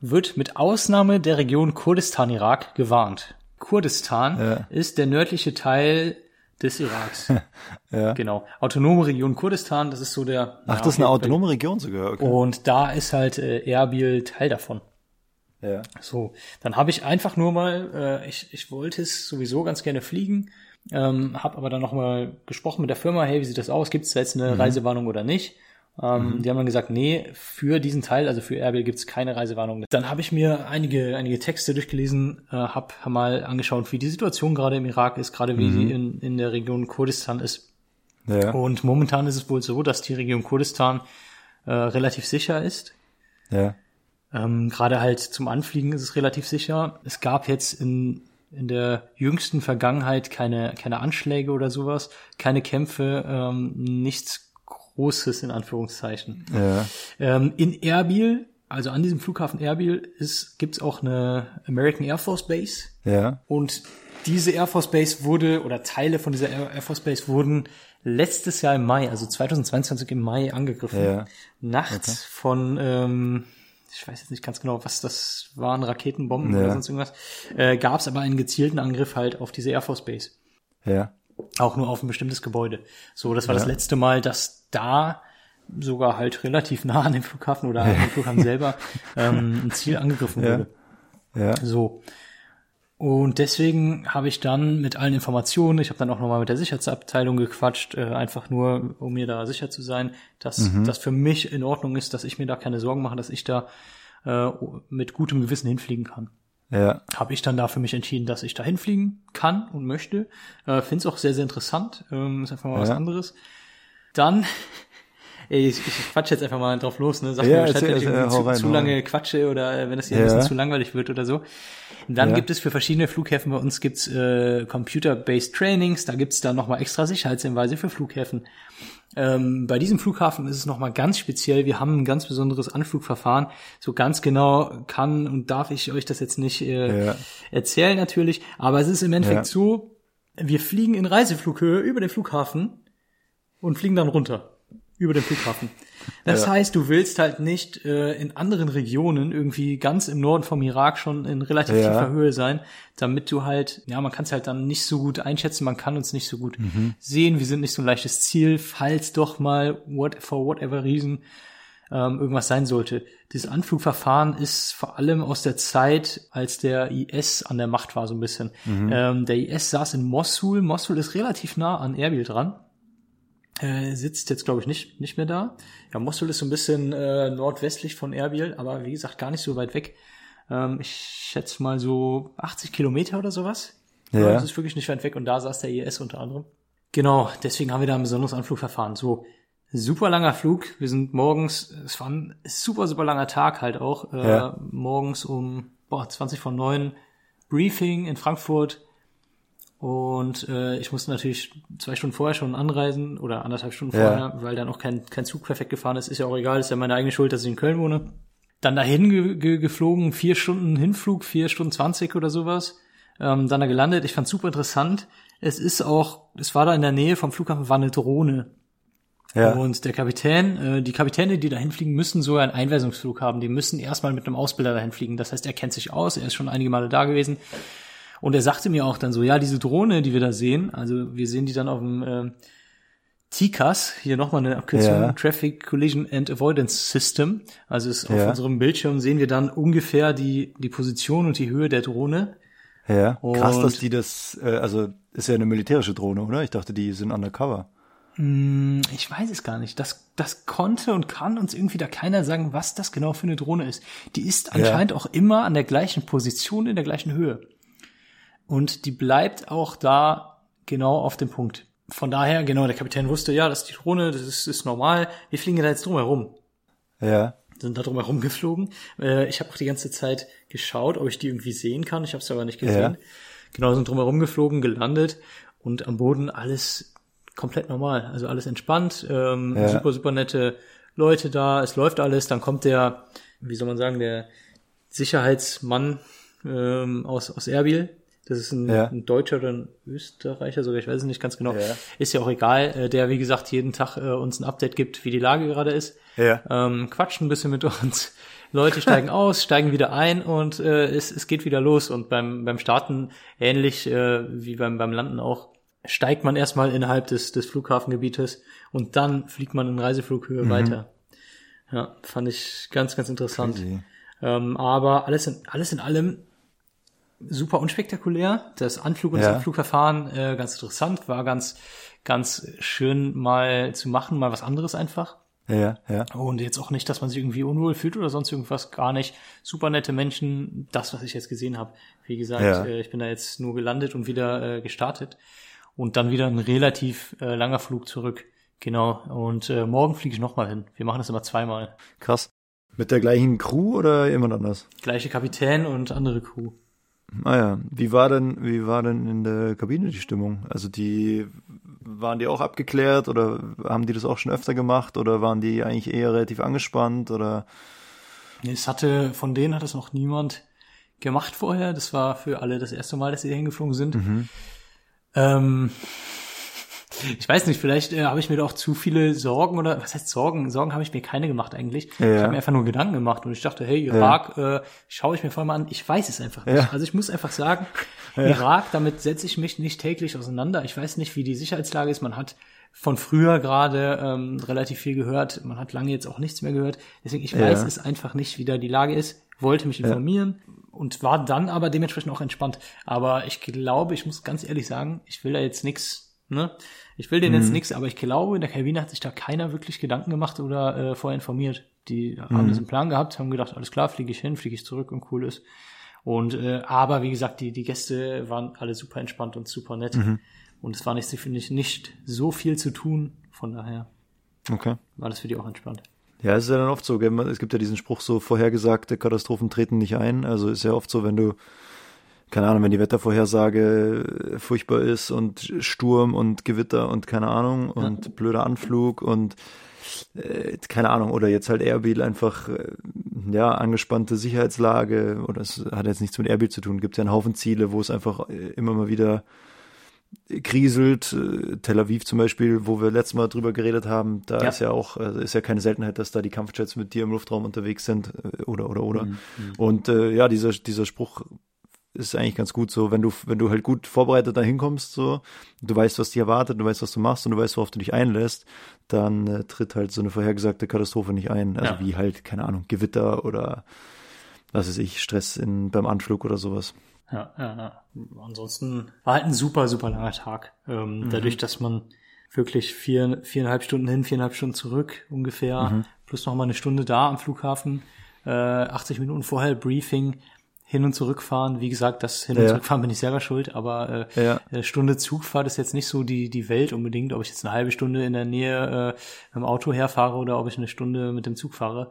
wird mit Ausnahme der Region Kurdistan-Irak gewarnt. Kurdistan Ja. ist der nördliche Teil des Iraks. Ja. Genau. Autonome Region Kurdistan, das ist so der. Ach, ja, das ist eine autonome Region sogar. Okay. Und da ist halt äh, Erbil Teil davon. Ja. So, dann habe ich einfach nur mal, äh, ich, ich wollte es sowieso ganz gerne fliegen, ähm, habe aber dann nochmal gesprochen mit der Firma, hey, wie sieht das aus? Gibt es da jetzt eine Reisewarnung oder nicht? Ähm, Die haben dann gesagt, nee, für diesen Teil, also für Erbil gibt es keine Reisewarnung. Dann habe ich mir einige, einige Texte durchgelesen, äh, habe mal angeschaut, wie die Situation gerade im Irak ist, gerade wie sie in, in der Region Kurdistan ist. Ja. Und momentan ist es wohl so, dass die Region Kurdistan äh, relativ sicher ist. Ja. Ähm, Gerade halt zum Anfliegen ist es relativ sicher. Es gab jetzt in, in der jüngsten Vergangenheit keine, keine Anschläge oder sowas, keine Kämpfe, ähm, nichts Großes in Anführungszeichen. Ja. Ähm, in Erbil, also an diesem Flughafen Erbil, ist, gibt's auch eine American Air Force Base. Ja. Und diese Air Force Base wurde, oder Teile von dieser Air Force Base wurden letztes Jahr im Mai, also 2022 im Mai angegriffen. Ja. Nachts von, ähm, ich weiß jetzt nicht ganz genau, was das waren, Raketenbomben Ja. oder sonst irgendwas, äh, gab es aber einen gezielten Angriff halt auf diese Air Force Base. Ja. Auch nur auf ein bestimmtes Gebäude. So, das war Ja. das letzte Mal, dass da sogar halt relativ nah an dem Flughafen oder an dem Flughafen selber ähm, ein Ziel angegriffen Ja. wurde. Ja. So. Und deswegen habe ich dann mit allen Informationen, ich habe dann auch nochmal mit der Sicherheitsabteilung gequatscht, äh, einfach nur, um mir da sicher zu sein, dass das für mich in Ordnung ist, dass ich mir da keine Sorgen mache, dass ich da äh, mit gutem Gewissen hinfliegen kann. Ja. Habe ich dann da für mich entschieden, dass ich da hinfliegen kann und möchte. Äh, Finde es auch sehr, sehr interessant. Ähm, ist einfach mal was Ja. anderes. Dann, ey, ich, ich quatsche jetzt einfach mal drauf los, ne? Sag Ja, mir Bescheid, wenn ich irgendwie zu, rein, zu lange quatsche oder äh, wenn das hier Ja. ein bisschen zu langweilig wird oder so. Und dann Ja. gibt es für verschiedene Flughäfen bei uns gibt's äh, Computer-Based Trainings, da gibt's dann nochmal extra Sicherheitshinweise für Flughäfen. Ähm, bei diesem Flughafen ist es nochmal ganz speziell. Wir haben ein ganz besonderes Anflugverfahren. So ganz genau kann und darf ich euch das jetzt nicht äh, Ja. erzählen natürlich. Aber es ist im Endeffekt Ja. so, wir fliegen in Reiseflughöhe über den Flughafen und fliegen dann runter über den Flughafen. Das Ja. heißt, du willst halt nicht äh, in anderen Regionen irgendwie ganz im Norden vom Irak schon in relativ Ja. tiefer Höhe sein, damit du halt, ja, man kann es halt dann nicht so gut einschätzen, man kann uns nicht so gut Mhm. sehen, wir sind nicht so ein leichtes Ziel, falls doch mal what, for whatever reason ähm, irgendwas sein sollte. Dieses Anflugverfahren ist vor allem aus der Zeit, als der IS an der Macht war, so ein bisschen. Ähm, der IS saß in Mosul. Mosul ist relativ nah an Erbil dran. Äh, sitzt jetzt, glaube ich, nicht, nicht mehr da. Ja, Mosul ist so ein bisschen äh, nordwestlich von Erbil, aber wie gesagt, gar nicht so weit weg. Ähm, ich schätze mal so 80 Kilometer oder sowas. Ja. Das ist wirklich nicht weit weg und da saß der IS unter anderem. Genau, deswegen haben wir da ein besonderes Anflugverfahren. So, super langer Flug. Wir sind morgens, es war ein super, super langer Tag halt auch. Äh, Ja. Morgens um boah, 20 von 9 Briefing in Frankfurt. Und äh, ich musste natürlich zwei Stunden vorher schon anreisen oder anderthalb Stunden Ja. vorher, weil dann auch kein, kein Zug perfekt gefahren ist. Ist ja auch egal, ist ja meine eigene Schuld, dass ich in Köln wohne. Dann dahin ge ge geflogen, vier Stunden Hinflug, vier Stunden zwanzig oder sowas. Ähm, dann da gelandet. Ich fand super interessant. Es ist auch, es war da in der Nähe vom Flughafen war eine Drohne. Ja. Und der Kapitän, äh, die Kapitäne, die dahin fliegen, müssen sogar einen Einweisungsflug haben. Die müssen erstmal mit einem Ausbilder dahin fliegen. Das heißt, er kennt sich aus, er ist schon einige Male da gewesen. Und er sagte mir auch dann so, ja, diese Drohne, die wir da sehen, also wir sehen die dann auf dem äh, TCAS, hier nochmal eine Abkürzung, Ja. Traffic Collision and Avoidance System. Also ist auf Ja. unserem Bildschirm sehen wir dann ungefähr die, die Position und die Höhe der Drohne. Ja. Krass, Und- dass die das, äh, also ist ja eine militärische Drohne, oder? Ich dachte, die sind undercover. Hm, Ich weiß es gar nicht. Das, das konnte und kann uns irgendwie da keiner sagen, was das genau für eine Drohne ist. Die ist anscheinend auch immer an der gleichen Position, in der gleichen Höhe. Und die bleibt auch da genau auf dem Punkt. Von daher, genau, der Kapitän wusste, ja, das ist die Drohne, das ist, ist normal. Wir fliegen da jetzt drum herum. Ja. Sind da drum herum geflogen. Äh, ich habe auch die ganze Zeit geschaut, ob ich die irgendwie sehen kann. Ich habe es aber nicht gesehen. Ja. Genau, sind drum herum geflogen, gelandet und am Boden alles komplett normal. Also alles entspannt, ähm, Ja. super, super nette Leute da, es läuft alles. Dann kommt der, wie soll man sagen, der Sicherheitsmann ähm, aus, aus Erbil. Das ist ein, Ja. ein Deutscher oder ein Österreicher sogar, ich weiß es nicht ganz genau. Ja. Ist ja auch egal, äh, der, wie gesagt, jeden Tag äh, uns ein Update gibt, wie die Lage gerade ist Ja. ähm, quatschen ein bisschen mit uns. Leute steigen aus, steigen wieder ein und äh, es, es geht wieder los. Und beim, beim Starten, ähnlich äh, wie beim, beim Landen auch, steigt man erstmal innerhalb des, des Flughafengebietes und dann fliegt man in Reiseflughöhe weiter. Ja, fand ich ganz, ganz interessant. Ähm, aber alles in, alles in allem super unspektakulär. Das Anflug und Ja. das Abflugverfahren äh, ganz interessant, war ganz, ganz schön mal zu machen, mal was anderes einfach. Ja, ja. Und jetzt auch nicht, dass man sich irgendwie unwohl fühlt oder sonst irgendwas, gar nicht. Super nette Menschen, das, was ich jetzt gesehen habe. Wie gesagt, Ja. äh, ich bin da jetzt nur gelandet und wieder äh, gestartet. Und dann wieder ein relativ äh, langer Flug zurück. Genau. Und äh, morgen fliege ich nochmal hin. Wir machen das immer zweimal. Krass. Mit der gleichen Crew oder jemand anders? Gleiche Kapitän und andere Crew. Ah ja, wie war denn, wie war denn in der Kabine die Stimmung? Also die, waren die auch abgeklärt oder haben die das auch schon öfter gemacht oder waren die eigentlich eher relativ angespannt oder? Es hatte, von denen hat es noch niemand gemacht vorher. Das war für alle das erste Mal, dass sie hingeflogen sind. Ähm, ich weiß nicht, vielleicht äh, habe ich mir da auch zu viele Sorgen oder was heißt Sorgen? Sorgen habe ich mir keine gemacht eigentlich. Ja. Ich habe mir einfach nur Gedanken gemacht und ich dachte, hey, Irak, äh, schaue ich mir voll mal an. Ich weiß es einfach nicht. Ja. Also ich muss einfach sagen, Irak, damit setze ich mich nicht täglich auseinander. Ich weiß nicht, wie die Sicherheitslage ist. Man hat von früher gerade ähm, relativ viel gehört. Man hat lange jetzt auch nichts mehr gehört. Deswegen, ich Ja. weiß es einfach nicht, wie da die Lage ist. Wollte mich informieren und war dann aber dementsprechend auch entspannt. Aber ich glaube, ich muss ganz ehrlich sagen, ich will da jetzt nichts, ne? Ich will denen Mhm. jetzt nichts, aber ich glaube, in der Kabine hat sich da keiner wirklich Gedanken gemacht oder äh, vorher informiert. Die haben Mhm. diesen Plan gehabt, haben gedacht, alles klar, fliege ich hin, fliege ich zurück und cool ist. Und äh, aber wie gesagt, die die Gäste waren alle super entspannt und super nett. Mhm. Und es war nicht, finde ich, nicht so viel zu tun. Von daher Okay. war das für die auch entspannt. Ja, es ist ja dann oft so, es gibt ja diesen Spruch so, vorhergesagte Katastrophen treten nicht ein. Also ist ja oft so, wenn du, keine Ahnung, wenn die Wettervorhersage äh, furchtbar ist und Sturm und Gewitter und keine Ahnung und blöder Anflug und äh, keine Ahnung, oder jetzt halt Erbil einfach, äh, ja, angespannte Sicherheitslage oder es hat jetzt nichts mit Erbil zu tun, gibt ja einen Haufen Ziele, wo es einfach äh, immer mal wieder kriselt. Äh, Tel Aviv zum Beispiel, wo wir letztes Mal drüber geredet haben, da Ja. ist ja auch, also ist ja keine Seltenheit, dass da die Kampfjets mit dir im Luftraum unterwegs sind äh, oder oder oder. Und äh, ja, dieser dieser Spruch ist eigentlich ganz gut so, wenn du wenn du halt gut vorbereitet da hinkommst, so, du weißt, was dich erwartet, du weißt, was du machst und du weißt, worauf du dich einlässt, dann äh, tritt halt so eine vorhergesagte Katastrophe nicht ein. Also Ja. wie halt, keine Ahnung, Gewitter oder was weiß ich, Stress in, beim Anflug oder sowas. Ja, ja, ja. Ansonsten war halt ein super, super langer Tag. Ähm, Mhm. Dadurch, dass man wirklich vier, viereinhalb Stunden hin, viereinhalb Stunden zurück ungefähr, Mhm. plus noch mal eine Stunde da am Flughafen, äh, 80 Minuten vorher Briefing. Hin und zurückfahren. Wie gesagt, das Hin- und Ja. Zurückfahren bin ich selber schuld, aber äh, Ja. eine Stunde Zugfahrt ist jetzt nicht so die, die Welt unbedingt, ob ich jetzt eine halbe Stunde in der Nähe äh, mit dem Auto herfahre oder ob ich eine Stunde mit dem Zug fahre.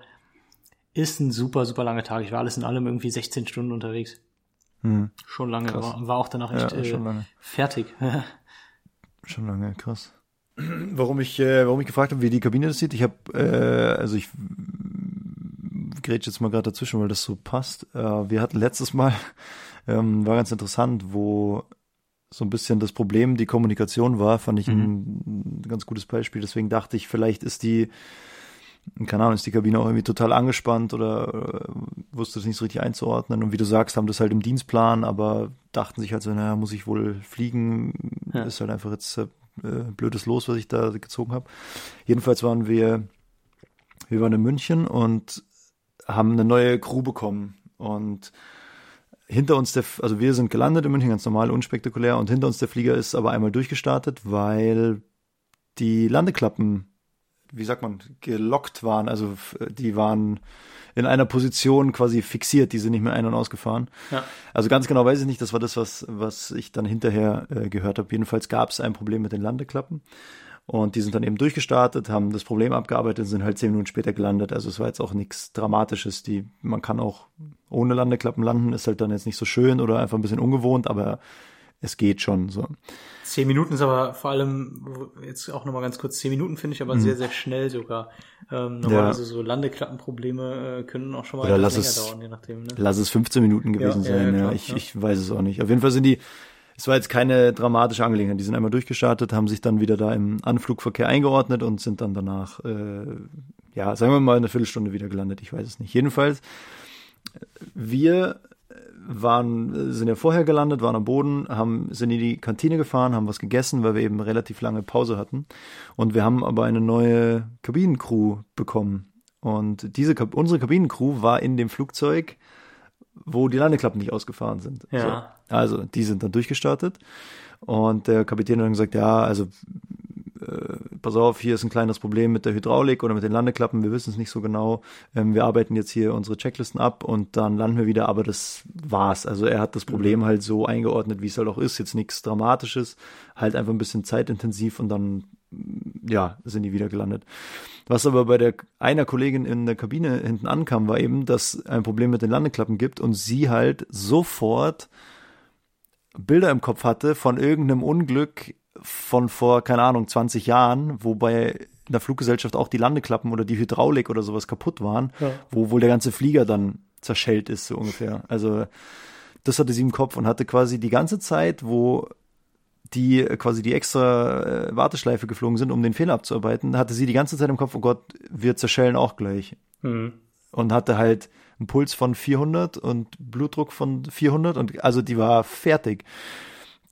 Ist ein super, super langer Tag. Ich war alles in allem irgendwie 16 Stunden unterwegs. Hm. Schon lange. Krass. War, war auch danach echt Ja, äh, schon lange. fertig. Schon lange, krass. Warum ich, äh, warum ich gefragt habe, wie die Kabine das sieht, ich habe, äh, also ich grätsch jetzt mal gerade dazwischen, weil das so passt. Äh, wir hatten letztes Mal, ähm, war ganz interessant, wo so ein bisschen das Problem die Kommunikation war, fand ich ein, ein ganz gutes Beispiel. Deswegen dachte ich, vielleicht ist die, keine Ahnung, ist die Kabine auch irgendwie total angespannt oder äh, wusste das nicht so richtig einzuordnen. Und wie du sagst, haben das halt im Dienstplan, aber dachten sich halt so, naja, muss ich wohl fliegen, Ja. ist halt einfach jetzt äh, blödes Los, was ich da gezogen habe. Jedenfalls waren wir, wir waren in München und haben eine neue Crew bekommen und hinter uns der, also wir sind gelandet in München, ganz normal, unspektakulär und hinter uns der Flieger ist aber einmal durchgestartet, weil die Landeklappen, wie sagt man, gelockt waren, also die waren in einer Position quasi fixiert, die sind nicht mehr ein- und ausgefahren. Ja. Also ganz genau weiß ich nicht, das war das, was, was ich dann hinterher äh, gehört habe. Jedenfalls gab es ein Problem mit den Landeklappen. Und die sind dann eben durchgestartet, haben das Problem abgearbeitet und sind halt zehn Minuten später gelandet. Also es war jetzt auch nichts Dramatisches. Die, man kann auch ohne Landeklappen landen, ist halt dann jetzt nicht so schön oder einfach ein bisschen ungewohnt, aber es geht schon so. Zehn Minuten ist aber vor allem, jetzt auch nochmal ganz kurz, zehn Minuten finde ich aber sehr, sehr schnell sogar. Ähm, normalerweise so Landeklappenprobleme äh, können auch schon mal Oder lass länger es- dauern, je nachdem. Ne? Lass es 15 Minuten gewesen Ja, ja, sein. ja, Ja, klar, ich, ja. ich weiß es auch nicht. Auf jeden Fall sind die, es war jetzt keine dramatische Angelegenheit. Die sind einmal durchgestartet, haben sich dann wieder da im Anflugverkehr eingeordnet und sind dann danach, äh, ja, sagen wir mal eine Viertelstunde wieder gelandet. Ich weiß es nicht. Jedenfalls, wir waren, sind ja vorher gelandet, waren am Boden, haben, sind in die Kantine gefahren, haben was gegessen, weil wir eben relativ lange Pause hatten. Und wir haben aber eine neue Kabinencrew bekommen. Und diese, unsere Kabinencrew war in dem Flugzeug, wo die Landeklappen nicht ausgefahren sind. Ja. So. Also, die sind dann durchgestartet. Und der Kapitän hat dann gesagt, ja, also äh, pass auf, hier ist ein kleines Problem mit der Hydraulik oder mit den Landeklappen, wir wissen es nicht so genau. Ähm, wir arbeiten jetzt hier unsere Checklisten ab und dann landen wir wieder, aber das war's. Also er hat das Problem halt so eingeordnet, wie es halt auch ist, jetzt nichts Dramatisches, halt einfach ein bisschen zeitintensiv und dann ja, sind die wieder gelandet. Was aber bei der einer Kollegin in der Kabine hinten ankam, war eben, dass ein Problem mit den Landeklappen gibt und sie halt sofort Bilder im Kopf hatte von irgendeinem Unglück von vor, keine Ahnung, 20 Jahren, wo bei einer Fluggesellschaft auch die Landeklappen oder die Hydraulik oder sowas kaputt waren, Ja. wo wohl der ganze Flieger dann zerschellt ist, so ungefähr. Also das hatte sie im Kopf und hatte quasi die ganze Zeit, wo die äh, quasi die extra äh, Warteschleife geflogen sind, um den Fehler abzuarbeiten, hatte sie die ganze Zeit im Kopf, oh Gott, wir zerschellen auch gleich Mhm. und hatte halt einen Puls von 400 und Blutdruck von 400 und also die war fertig.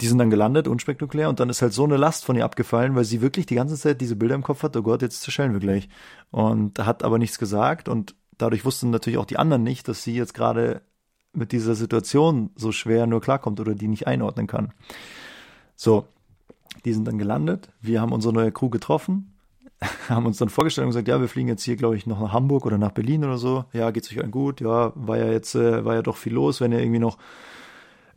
Die sind dann gelandet, unspektakulär und dann ist halt so eine Last von ihr abgefallen, weil sie wirklich die ganze Zeit diese Bilder im Kopf hat, oh Gott, jetzt zerschellen wir gleich. Und hat aber nichts gesagt und dadurch wussten natürlich auch die anderen nicht, dass sie jetzt gerade mit dieser Situation so schwer nur klarkommt oder die nicht einordnen kann. So, die sind dann gelandet. Wir haben unsere neue Crew getroffen, haben uns dann vorgestellt und gesagt, ja, wir fliegen jetzt hier, glaube ich, noch nach Hamburg oder nach Berlin oder so. Ja, geht's euch allen gut? Ja, war ja jetzt, äh, war ja doch viel los. Wenn ihr irgendwie noch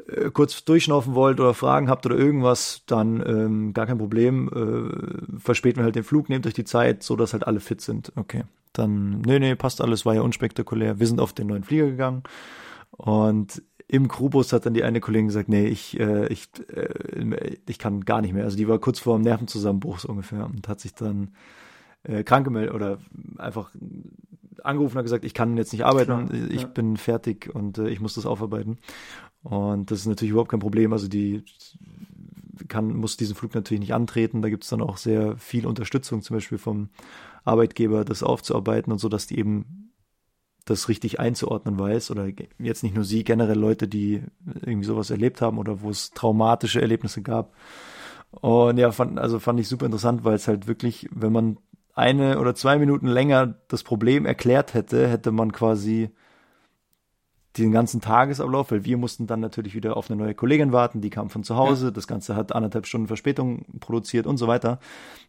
äh, kurz durchschnaufen wollt oder Fragen habt oder irgendwas, dann ähm, gar kein Problem. Äh, verspäten wir halt den Flug, nehmt euch die Zeit, so dass halt alle fit sind. Okay. Dann, nee, nee, passt alles, war ja unspektakulär. Wir sind auf den neuen Flieger gegangen und im Crewbus hat dann die eine Kollegin gesagt, nee, ich, äh, ich, äh, ich kann gar nicht mehr. Also die war kurz vor dem Nervenzusammenbruch so ungefähr und hat sich dann äh, krank gemeldet oder einfach angerufen und hat gesagt, ich kann jetzt nicht arbeiten, Klar, ich ja. bin fertig und äh, ich muss das aufarbeiten. Und das ist natürlich überhaupt kein Problem. Also die kann, muss diesen Flug natürlich nicht antreten. Da gibt es dann auch sehr viel Unterstützung, zum Beispiel vom Arbeitgeber, das aufzuarbeiten und so, dass die eben das richtig einzuordnen weiß oder jetzt nicht nur sie, generell Leute, die irgendwie sowas erlebt haben oder wo es traumatische Erlebnisse gab. Und ja, fand, also fand ich super interessant, weil es halt wirklich, wenn man eine oder zwei Minuten länger das Problem erklärt hätte, hätte man quasi den ganzen Tagesablauf, weil wir mussten dann natürlich wieder auf eine neue Kollegin warten, die kam von zu Hause, das Ganze hat anderthalb Stunden Verspätung produziert und so weiter.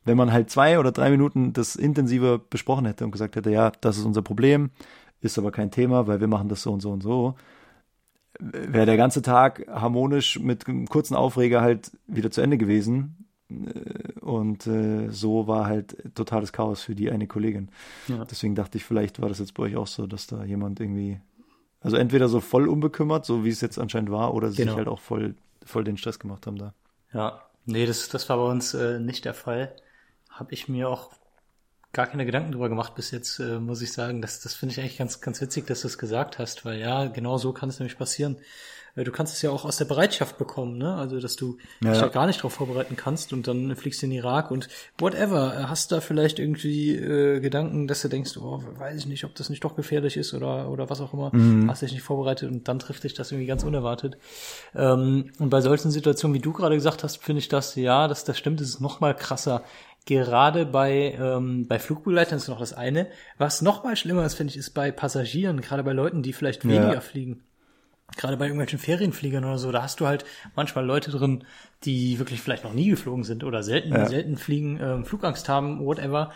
Wenn man halt zwei oder drei Minuten das intensiver besprochen hätte und gesagt hätte, ja, das ist unser Problem, ist aber kein Thema, weil wir machen das so und so und so, wäre der ganze Tag harmonisch mit einem kurzen Aufreger halt wieder zu Ende gewesen. Äh, Und äh, so war halt totales Chaos für die eine Kollegin. Ja. Deswegen dachte ich, vielleicht war das jetzt bei euch auch so, dass da jemand irgendwie, also entweder so voll unbekümmert, so wie es jetzt anscheinend war, oder Genau. sich halt auch voll, voll den Stress gemacht haben da. Ja, nee, das, das war bei uns äh, nicht der Fall. Habe ich mir auch gar keine Gedanken drüber gemacht bis jetzt, äh, muss ich sagen. Das, das finde ich eigentlich ganz, ganz witzig, dass du es gesagt hast, weil ja, genau so kann es nämlich passieren. Äh, Du kannst es ja auch aus der Bereitschaft bekommen, ne? Also, dass du Ja, dich ja. gar nicht darauf vorbereiten kannst und dann fliegst du in den Irak und whatever. Äh, Hast da vielleicht irgendwie äh, Gedanken, dass du denkst, oh, weiß ich nicht, ob das nicht doch gefährlich ist oder, oder was auch immer. Mhm. Hast dich nicht vorbereitet und dann trifft dich das irgendwie ganz unerwartet. Ähm, und bei solchen Situationen, wie du gerade gesagt hast, finde ich das, ja, das, das stimmt, es ist noch mal krasser. Gerade bei, ähm, bei Flugbegleitern ist noch das eine. Was noch mal schlimmer ist, finde ich, ist bei Passagieren, gerade bei Leuten, die vielleicht weniger Ja. fliegen. Gerade bei irgendwelchen Ferienfliegern oder so, da hast du halt manchmal Leute drin, die wirklich vielleicht noch nie geflogen sind oder selten, Ja. selten fliegen, ähm, Flugangst haben, whatever.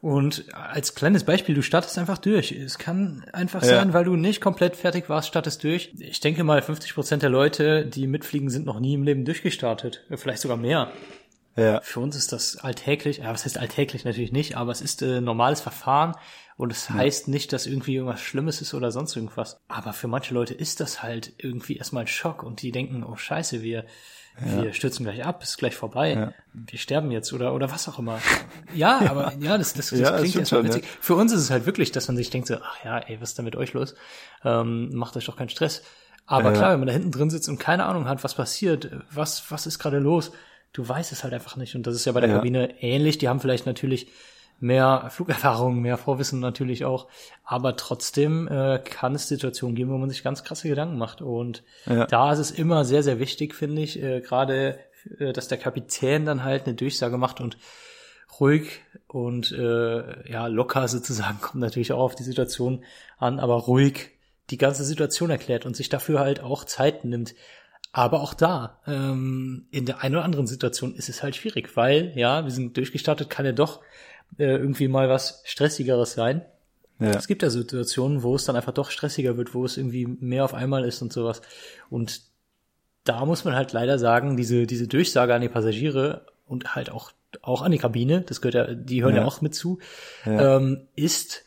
Und als kleines Beispiel, du startest einfach durch. Es kann einfach Ja. sein, weil du nicht komplett fertig warst, startest durch. Ich denke mal, 50 Prozent der Leute, die mitfliegen, sind noch nie im Leben durchgestartet. Vielleicht sogar mehr. Ja. Für uns ist das alltäglich. Ja, was heißt alltäglich natürlich nicht, aber es ist äh, normales Verfahren und es heißt nicht, dass irgendwie irgendwas Schlimmes ist oder sonst irgendwas. Aber für manche Leute ist das halt irgendwie erstmal ein Schock und die denken, oh Scheiße, wir, wir stürzen gleich ab, ist gleich vorbei, Ja. wir sterben jetzt oder oder was auch immer. Ja, aber ja, das, das, das Ja, das klingt erstmal schon, witzig. Für uns ist es halt wirklich, dass man sich denkt so, ach ja, ey, was ist da mit euch los? Ähm, macht euch doch keinen Stress. Aber Ja. klar, wenn man da hinten drin sitzt und keine Ahnung hat, was passiert, was, was ist gerade los, du weißt es halt einfach nicht. Und das ist ja bei der Ja. Kabine ähnlich. Die haben vielleicht natürlich mehr Flugerfahrung, mehr Vorwissen natürlich auch. Aber trotzdem äh, kann es Situationen geben, wo man sich ganz krasse Gedanken macht. Und Ja. da ist es immer sehr, sehr wichtig, finde ich, äh, gerade, äh, dass der Kapitän dann halt eine Durchsage macht und ruhig und äh, ja locker sozusagen kommt natürlich auch auf die Situation an, aber ruhig die ganze Situation erklärt und sich dafür halt auch Zeit nimmt. Aber auch da, ähm, in der einen oder anderen Situation ist es halt schwierig, weil, ja, wir sind durchgestartet, kann ja doch äh, irgendwie mal was Stressigeres sein. Ja. Es gibt ja Situationen, wo es dann einfach doch stressiger wird, wo es irgendwie mehr auf einmal ist und sowas. Und da muss man halt leider sagen, diese, diese Durchsage an die Passagiere und halt auch, auch an die Kabine, das gehört ja, die hören ja, Ja. auch mit zu, Ja. ähm, ist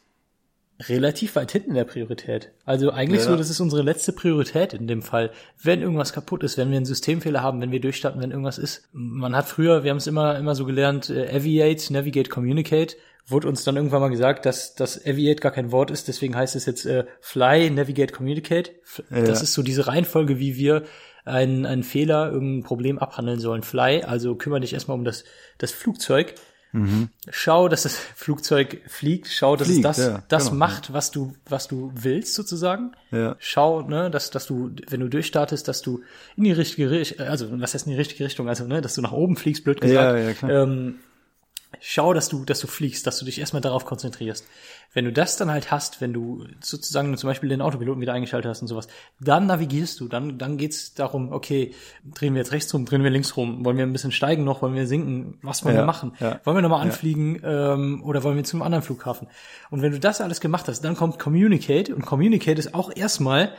relativ weit hinten in der Priorität. Also eigentlich Ja. so, das ist unsere letzte Priorität in dem Fall. Wenn irgendwas kaputt ist, wenn wir einen Systemfehler haben, wenn wir durchstarten, wenn irgendwas ist. Man hat früher, wir haben es immer, immer so gelernt, äh, Aviate, Navigate, Communicate. Wurde uns dann irgendwann mal gesagt, dass das Aviate gar kein Wort ist, deswegen heißt es jetzt äh, Fly, Navigate, Communicate. Ja. Das ist so diese Reihenfolge, wie wir einen, einen Fehler, irgendein Problem abhandeln sollen. Fly, also kümmere dich erstmal um das, das Flugzeug. Schau, dass das Flugzeug fliegt, schau, dass Fliegt, es das, ja, das genau, macht, was du, was du willst, sozusagen. Ja. Schau, ne, dass, dass du, wenn du durchstartest, dass du in die richtige Richtung, also was heißt in die richtige Richtung, also ne, dass du nach oben fliegst, blöd gesagt. Ja, ja, klar. Ähm, schau, dass du, dass du fliegst, dass du dich erstmal darauf konzentrierst. Wenn du das dann halt hast, wenn du sozusagen zum Beispiel den Autopiloten wieder eingeschaltet hast und sowas, dann navigierst du, dann, dann geht's darum, okay, drehen wir jetzt rechts rum, drehen wir links rum, wollen wir ein bisschen steigen noch, wollen wir sinken, was wollen Ja, wir machen? ja. Wollen wir nochmal anfliegen ähm, oder wollen wir zum anderen Flughafen? Und wenn du das alles gemacht hast, dann kommt Communicate und Communicate ist auch erstmal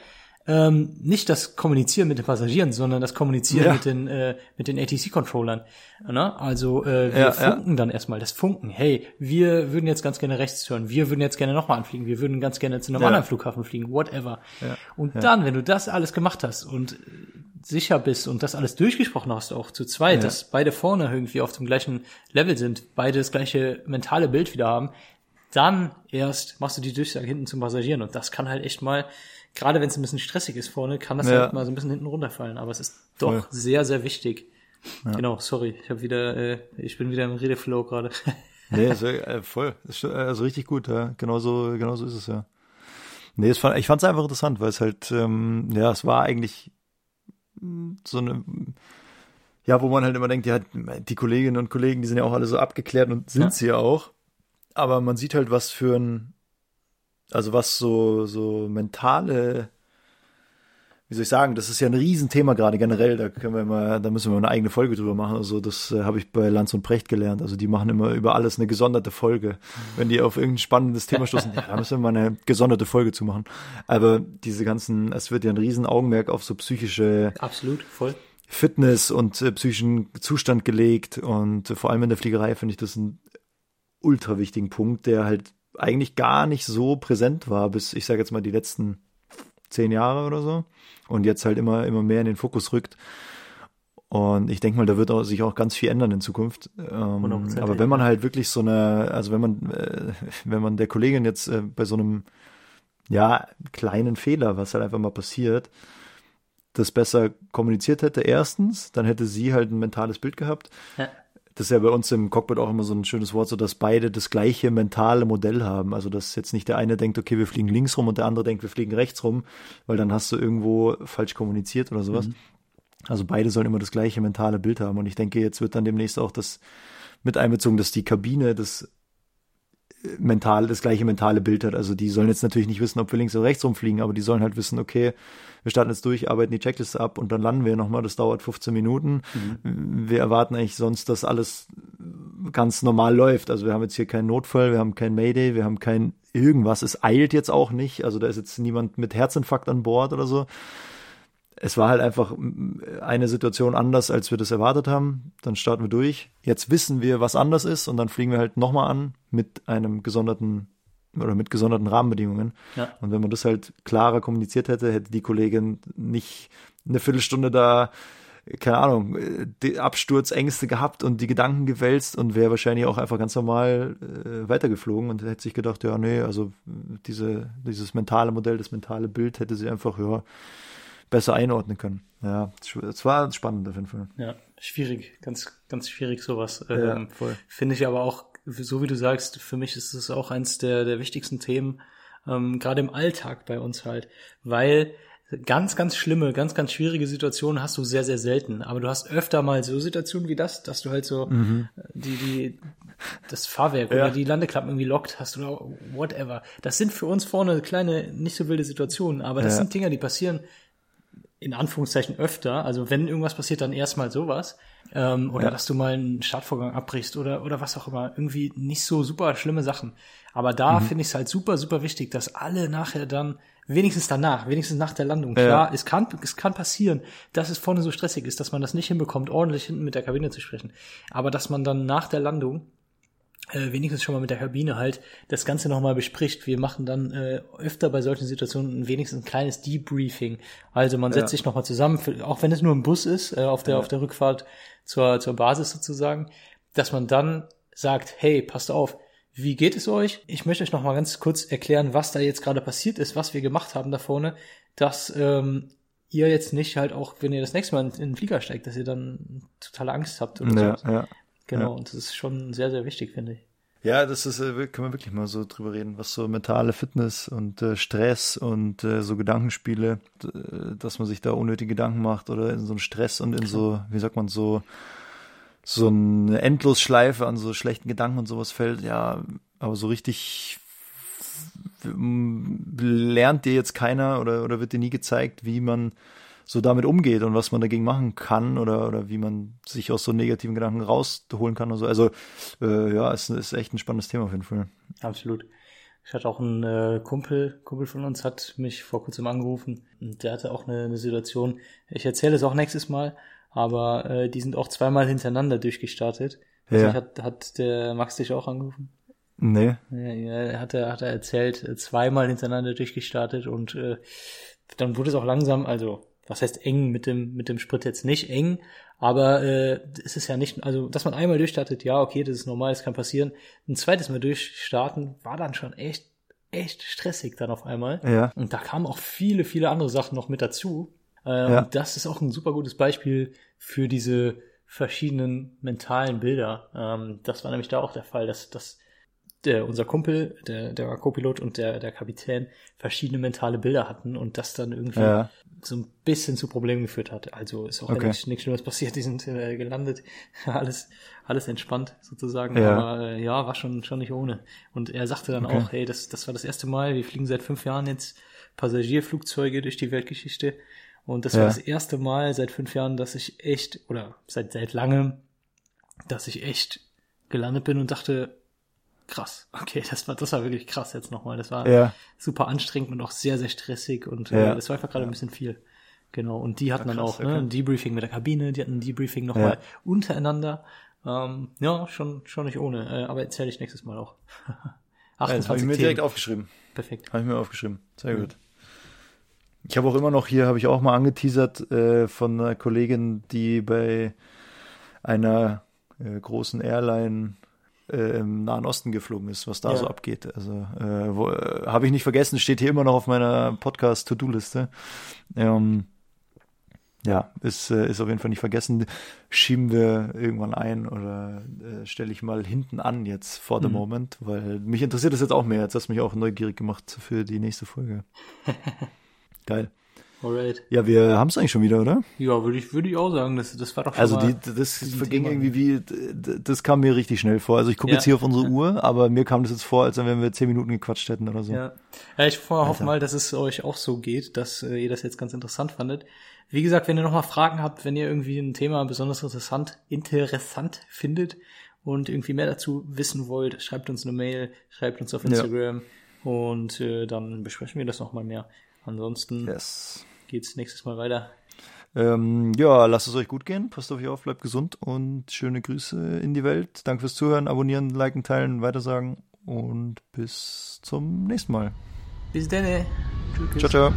ähm, nicht das Kommunizieren mit den Passagieren, sondern das Kommunizieren Ja. mit den äh, mit den ATC-Controllern. Ne? Also äh, wir Ja, ja. funken dann erstmal das Funken. Hey, wir würden jetzt ganz gerne rechts hören, wir würden jetzt gerne nochmal anfliegen, wir würden ganz gerne zu einem Ja. anderen Flughafen fliegen, whatever. Ja, Und dann, wenn du das alles gemacht hast und äh, sicher bist und das alles durchgesprochen hast, auch zu zweit, Ja. dass beide vorne irgendwie auf dem gleichen Level sind, beide das gleiche mentale Bild wieder haben, dann erst machst du die Durchsage hinten zum Passagieren. Und das kann halt echt mal, gerade wenn es ein bisschen stressig ist vorne, kann das Ja. halt mal so ein bisschen hinten runterfallen. Aber es ist doch Voll. sehr, sehr wichtig. Genau, sorry, ich habe wieder, äh, ich bin wieder im Redeflow gerade. Nee, ist, äh, voll. Ist, äh, also richtig gut, ja. Genauso, genauso ist es ja. Nee, fand, ich fand es einfach interessant, weil es halt, ähm, ja, es war eigentlich mh, so eine, ja, wo man halt immer denkt, ja, die Kolleginnen und Kollegen, die sind ja auch alle so abgeklärt und sind Ja. sie ja auch. Aber man sieht halt, was für ein, also was so, so mentale, wie soll ich sagen, das ist ja ein Riesenthema gerade generell, da können wir mal, da müssen wir mal eine eigene Folge drüber machen. Also das äh, habe ich bei Lanz und Precht gelernt. Also die machen immer über alles eine gesonderte Folge. Wenn die auf irgendein spannendes Thema stoßen, ja, da müssen wir mal eine gesonderte Folge zu machen. Aber diese ganzen, es wird ja ein riesen Augenmerk auf so psychische Absolut, voll. Fitness und äh, psychischen Zustand gelegt und äh, vor allem in der Fliegerei finde ich das einen ultra wichtigen Punkt, der halt eigentlich gar nicht so präsent war bis, ich sage jetzt mal, die letzten zehn Jahre oder so und jetzt halt immer, immer mehr in den Fokus rückt. Und ich denke mal, da wird auch, sich auch ganz viel ändern in Zukunft. Ähm, aber wenn man halt wirklich so eine, also wenn man, äh, wenn man der Kollegin jetzt äh, bei so einem, ja, kleinen Fehler, was halt einfach mal passiert, das besser kommuniziert hätte, erstens, dann hätte sie halt ein mentales Bild gehabt. Ja. Das ist ja bei uns im Cockpit auch immer so ein schönes Wort, so dass beide das gleiche mentale Modell haben. Also dass jetzt nicht der eine denkt, okay, wir fliegen links rum und der andere denkt, wir fliegen rechts rum, weil dann hast du irgendwo falsch kommuniziert oder sowas. Mhm. Also beide sollen immer das gleiche mentale Bild haben. Und ich denke, jetzt wird dann demnächst auch das mit einbezogen, dass die Kabine das mental, das gleiche mentale Bild hat. Also die sollen jetzt natürlich nicht wissen, ob wir links oder rechts rumfliegen, aber die sollen halt wissen, okay, wir starten jetzt durch, arbeiten die Checkliste ab und dann landen wir nochmal. Das dauert 15 Minuten. Mhm. Wir erwarten eigentlich sonst, dass alles ganz normal läuft. Also wir haben jetzt hier keinen Notfall, wir haben kein Mayday, wir haben kein irgendwas. Es eilt jetzt auch nicht. Also da ist jetzt niemand mit Herzinfarkt an Bord oder so. Es war halt einfach eine Situation anders, als wir das erwartet haben. Dann starten wir durch. Jetzt wissen wir, was anders ist und dann fliegen wir halt nochmal an mit einem gesonderten oder mit gesonderten Rahmenbedingungen. Ja. Und wenn man das halt klarer kommuniziert hätte, hätte die Kollegin nicht eine Viertelstunde da, keine Ahnung, die Absturzängste gehabt und die Gedanken gewälzt und wäre wahrscheinlich auch einfach ganz normal äh, weitergeflogen und hätte sich gedacht, ja, nee, also diese, dieses mentale Modell, das mentale Bild hätte sie einfach, ja, besser einordnen können. Ja, es war spannend auf jeden Fall. Ja, schwierig, ganz, ganz schwierig sowas. Ja, ähm, Finde ich aber auch so wie du sagst, für mich ist es auch eins der, der wichtigsten Themen, ähm, gerade im Alltag bei uns halt, weil ganz, ganz schlimme, ganz, ganz schwierige Situationen hast du sehr, sehr selten. Aber du hast öfter mal so Situationen wie das, dass du halt so mhm. die, die, das Fahrwerk ja. oder die Landeklappen irgendwie lockt hast oder whatever. Das sind für uns vorne kleine, nicht so wilde Situationen, aber das ja. sind Dinge, die passieren in Anführungszeichen öfter. Also wenn irgendwas passiert, dann erstmal sowas. Ähm, oder ja. dass du mal einen Startvorgang abbrichst oder, oder was auch immer. Irgendwie nicht so super schlimme Sachen. Aber da mhm. finde ich es halt super, super wichtig, dass alle nachher dann, wenigstens danach, wenigstens nach der Landung, ja. klar, es kann, es kann passieren, dass es vorne so stressig ist, dass man das nicht hinbekommt, ordentlich hinten mit der Kabine zu sprechen. Aber dass man dann nach der Landung äh, wenigstens schon mal mit der Kabine halt das Ganze nochmal bespricht. Wir machen dann äh, öfter bei solchen Situationen wenigstens ein kleines Debriefing. Also man setzt ja. sich nochmal zusammen, für, auch wenn es nur ein Bus ist, äh, auf der, ja. auf der Rückfahrt zur, zur Basis sozusagen, dass man dann sagt, hey, passt auf, wie geht es euch? Ich möchte euch nochmal ganz kurz erklären, was da jetzt gerade passiert ist, was wir gemacht haben da vorne, dass ähm, ihr jetzt nicht halt auch, wenn ihr das nächste Mal in den Flieger steigt, dass ihr dann totale Angst habt oder ja, so. Ja. Genau, ja. und das ist schon sehr, sehr wichtig, finde ich. Ja, das ist, äh, können wir wirklich mal so drüber reden, was so mentale Fitness und äh, Stress und äh, so Gedankenspiele, äh, dass man sich da unnötige Gedanken macht oder in so einen Stress und in so, wie sagt man, so, so eine Endlosschleife an so schlechten Gedanken und sowas fällt, ja, aber so richtig lernt dir jetzt keiner oder, oder wird dir nie gezeigt, wie man so damit umgeht und was man dagegen machen kann oder, oder wie man sich aus so negativen Gedanken rausholen kann und so. Also äh, ja, es ist echt ein spannendes Thema auf jeden Fall. Absolut. Ich hatte auch einen äh, Kumpel, Kumpel von uns hat mich vor kurzem angerufen und der hatte auch eine, eine Situation. Ich erzähle es auch nächstes Mal, aber äh, die sind auch zweimal hintereinander durchgestartet. Also ja. hat, hat der Max dich auch angerufen? Nee. Ja, ja, hat er, hat er erzählt, äh, zweimal hintereinander durchgestartet und äh, dann wurde es auch langsam, also was heißt eng mit dem, mit dem Sprit jetzt nicht eng, aber äh, es ist ja nicht, also dass man einmal durchstartet, ja, okay, das ist normal, das kann passieren. Ein zweites Mal durchstarten war dann schon echt, echt stressig dann auf einmal. Ja. Und da kamen auch viele, viele andere Sachen noch mit dazu. Äh, ja. Das ist auch ein super gutes Beispiel für diese verschiedenen mentalen Bilder. Ähm, das war nämlich da auch der Fall, dass, dass der, unser Kumpel, der, der Co-Pilot und der, der Kapitän verschiedene mentale Bilder hatten und das dann irgendwie ja. So ein bisschen zu Problemen geführt hat. Also ist auch okay. nichts, nichts Schlimmes passiert, die sind äh, gelandet, alles, alles entspannt sozusagen. Ja. Aber äh, ja, war schon, schon nicht ohne. Und er sagte dann okay. auch, hey, das, das war das erste Mal, wir fliegen seit fünf Jahren jetzt Passagierflugzeuge durch die Weltgeschichte Und das Ja. war das erste Mal seit fünf Jahren, dass ich echt, oder seit, seit langem, dass ich echt gelandet bin und dachte, krass, okay, das war, das war wirklich krass jetzt nochmal. Das war Ja. super anstrengend und auch sehr, sehr stressig und Ja. äh, das war einfach gerade ein bisschen viel. Genau. Und die hatten dann krass, auch ne, okay. ein Debriefing mit der Kabine, die hatten ein Debriefing Ja. nochmal untereinander. Ähm, ja, schon, schon nicht ohne. Äh, aber erzähle ich nächstes Mal auch. Ja, das habe ich 28 mir Themen. direkt aufgeschrieben. Perfekt. Habe ich mir aufgeschrieben. Sehr gut. Ich habe auch immer noch hier, habe ich auch mal angeteasert äh, von einer Kollegin, die bei einer äh, großen Airline äh, im Nahen Osten geflogen ist, was da Ja. so abgeht. Also äh, wo, äh, habe ich nicht vergessen, steht hier immer noch auf meiner Podcast-To-Do-Liste. Ähm, ja, ist, äh, ist auf jeden Fall nicht vergessen. Schieben wir irgendwann ein oder äh, stelle ich mal hinten an jetzt for the Mhm. moment, weil mich interessiert das jetzt auch mehr. Jetzt hast du mich auch neugierig gemacht für die nächste Folge. Geil. Alright. Ja, wir haben es eigentlich schon wieder, oder? Ja, würde ich, würde ich auch sagen, das, das war doch schon Also die, das verging Thema. irgendwie wie, das kam mir richtig schnell vor. Also ich gucke Ja. jetzt hier auf unsere Uhr, aber mir kam das jetzt vor, als wenn wir zehn Minuten gequatscht hätten oder so. Ja, ja ich hoffe mal, dass es euch auch so geht, dass äh, ihr das jetzt ganz interessant fandet. Wie gesagt, wenn ihr nochmal Fragen habt, wenn ihr irgendwie ein Thema besonders interessant, interessant findet und irgendwie mehr dazu wissen wollt, schreibt uns eine Mail, schreibt uns auf Ja. Instagram und äh, dann besprechen wir das nochmal mehr. Ansonsten Yes. Geht's nächstes Mal weiter. Ähm, ja, lasst es euch gut gehen. Passt auf euch auf, bleibt gesund und schöne Grüße in die Welt. Danke fürs Zuhören, abonnieren, liken, teilen, weitersagen und bis zum nächsten Mal. Bis dann. Ciao, ciao.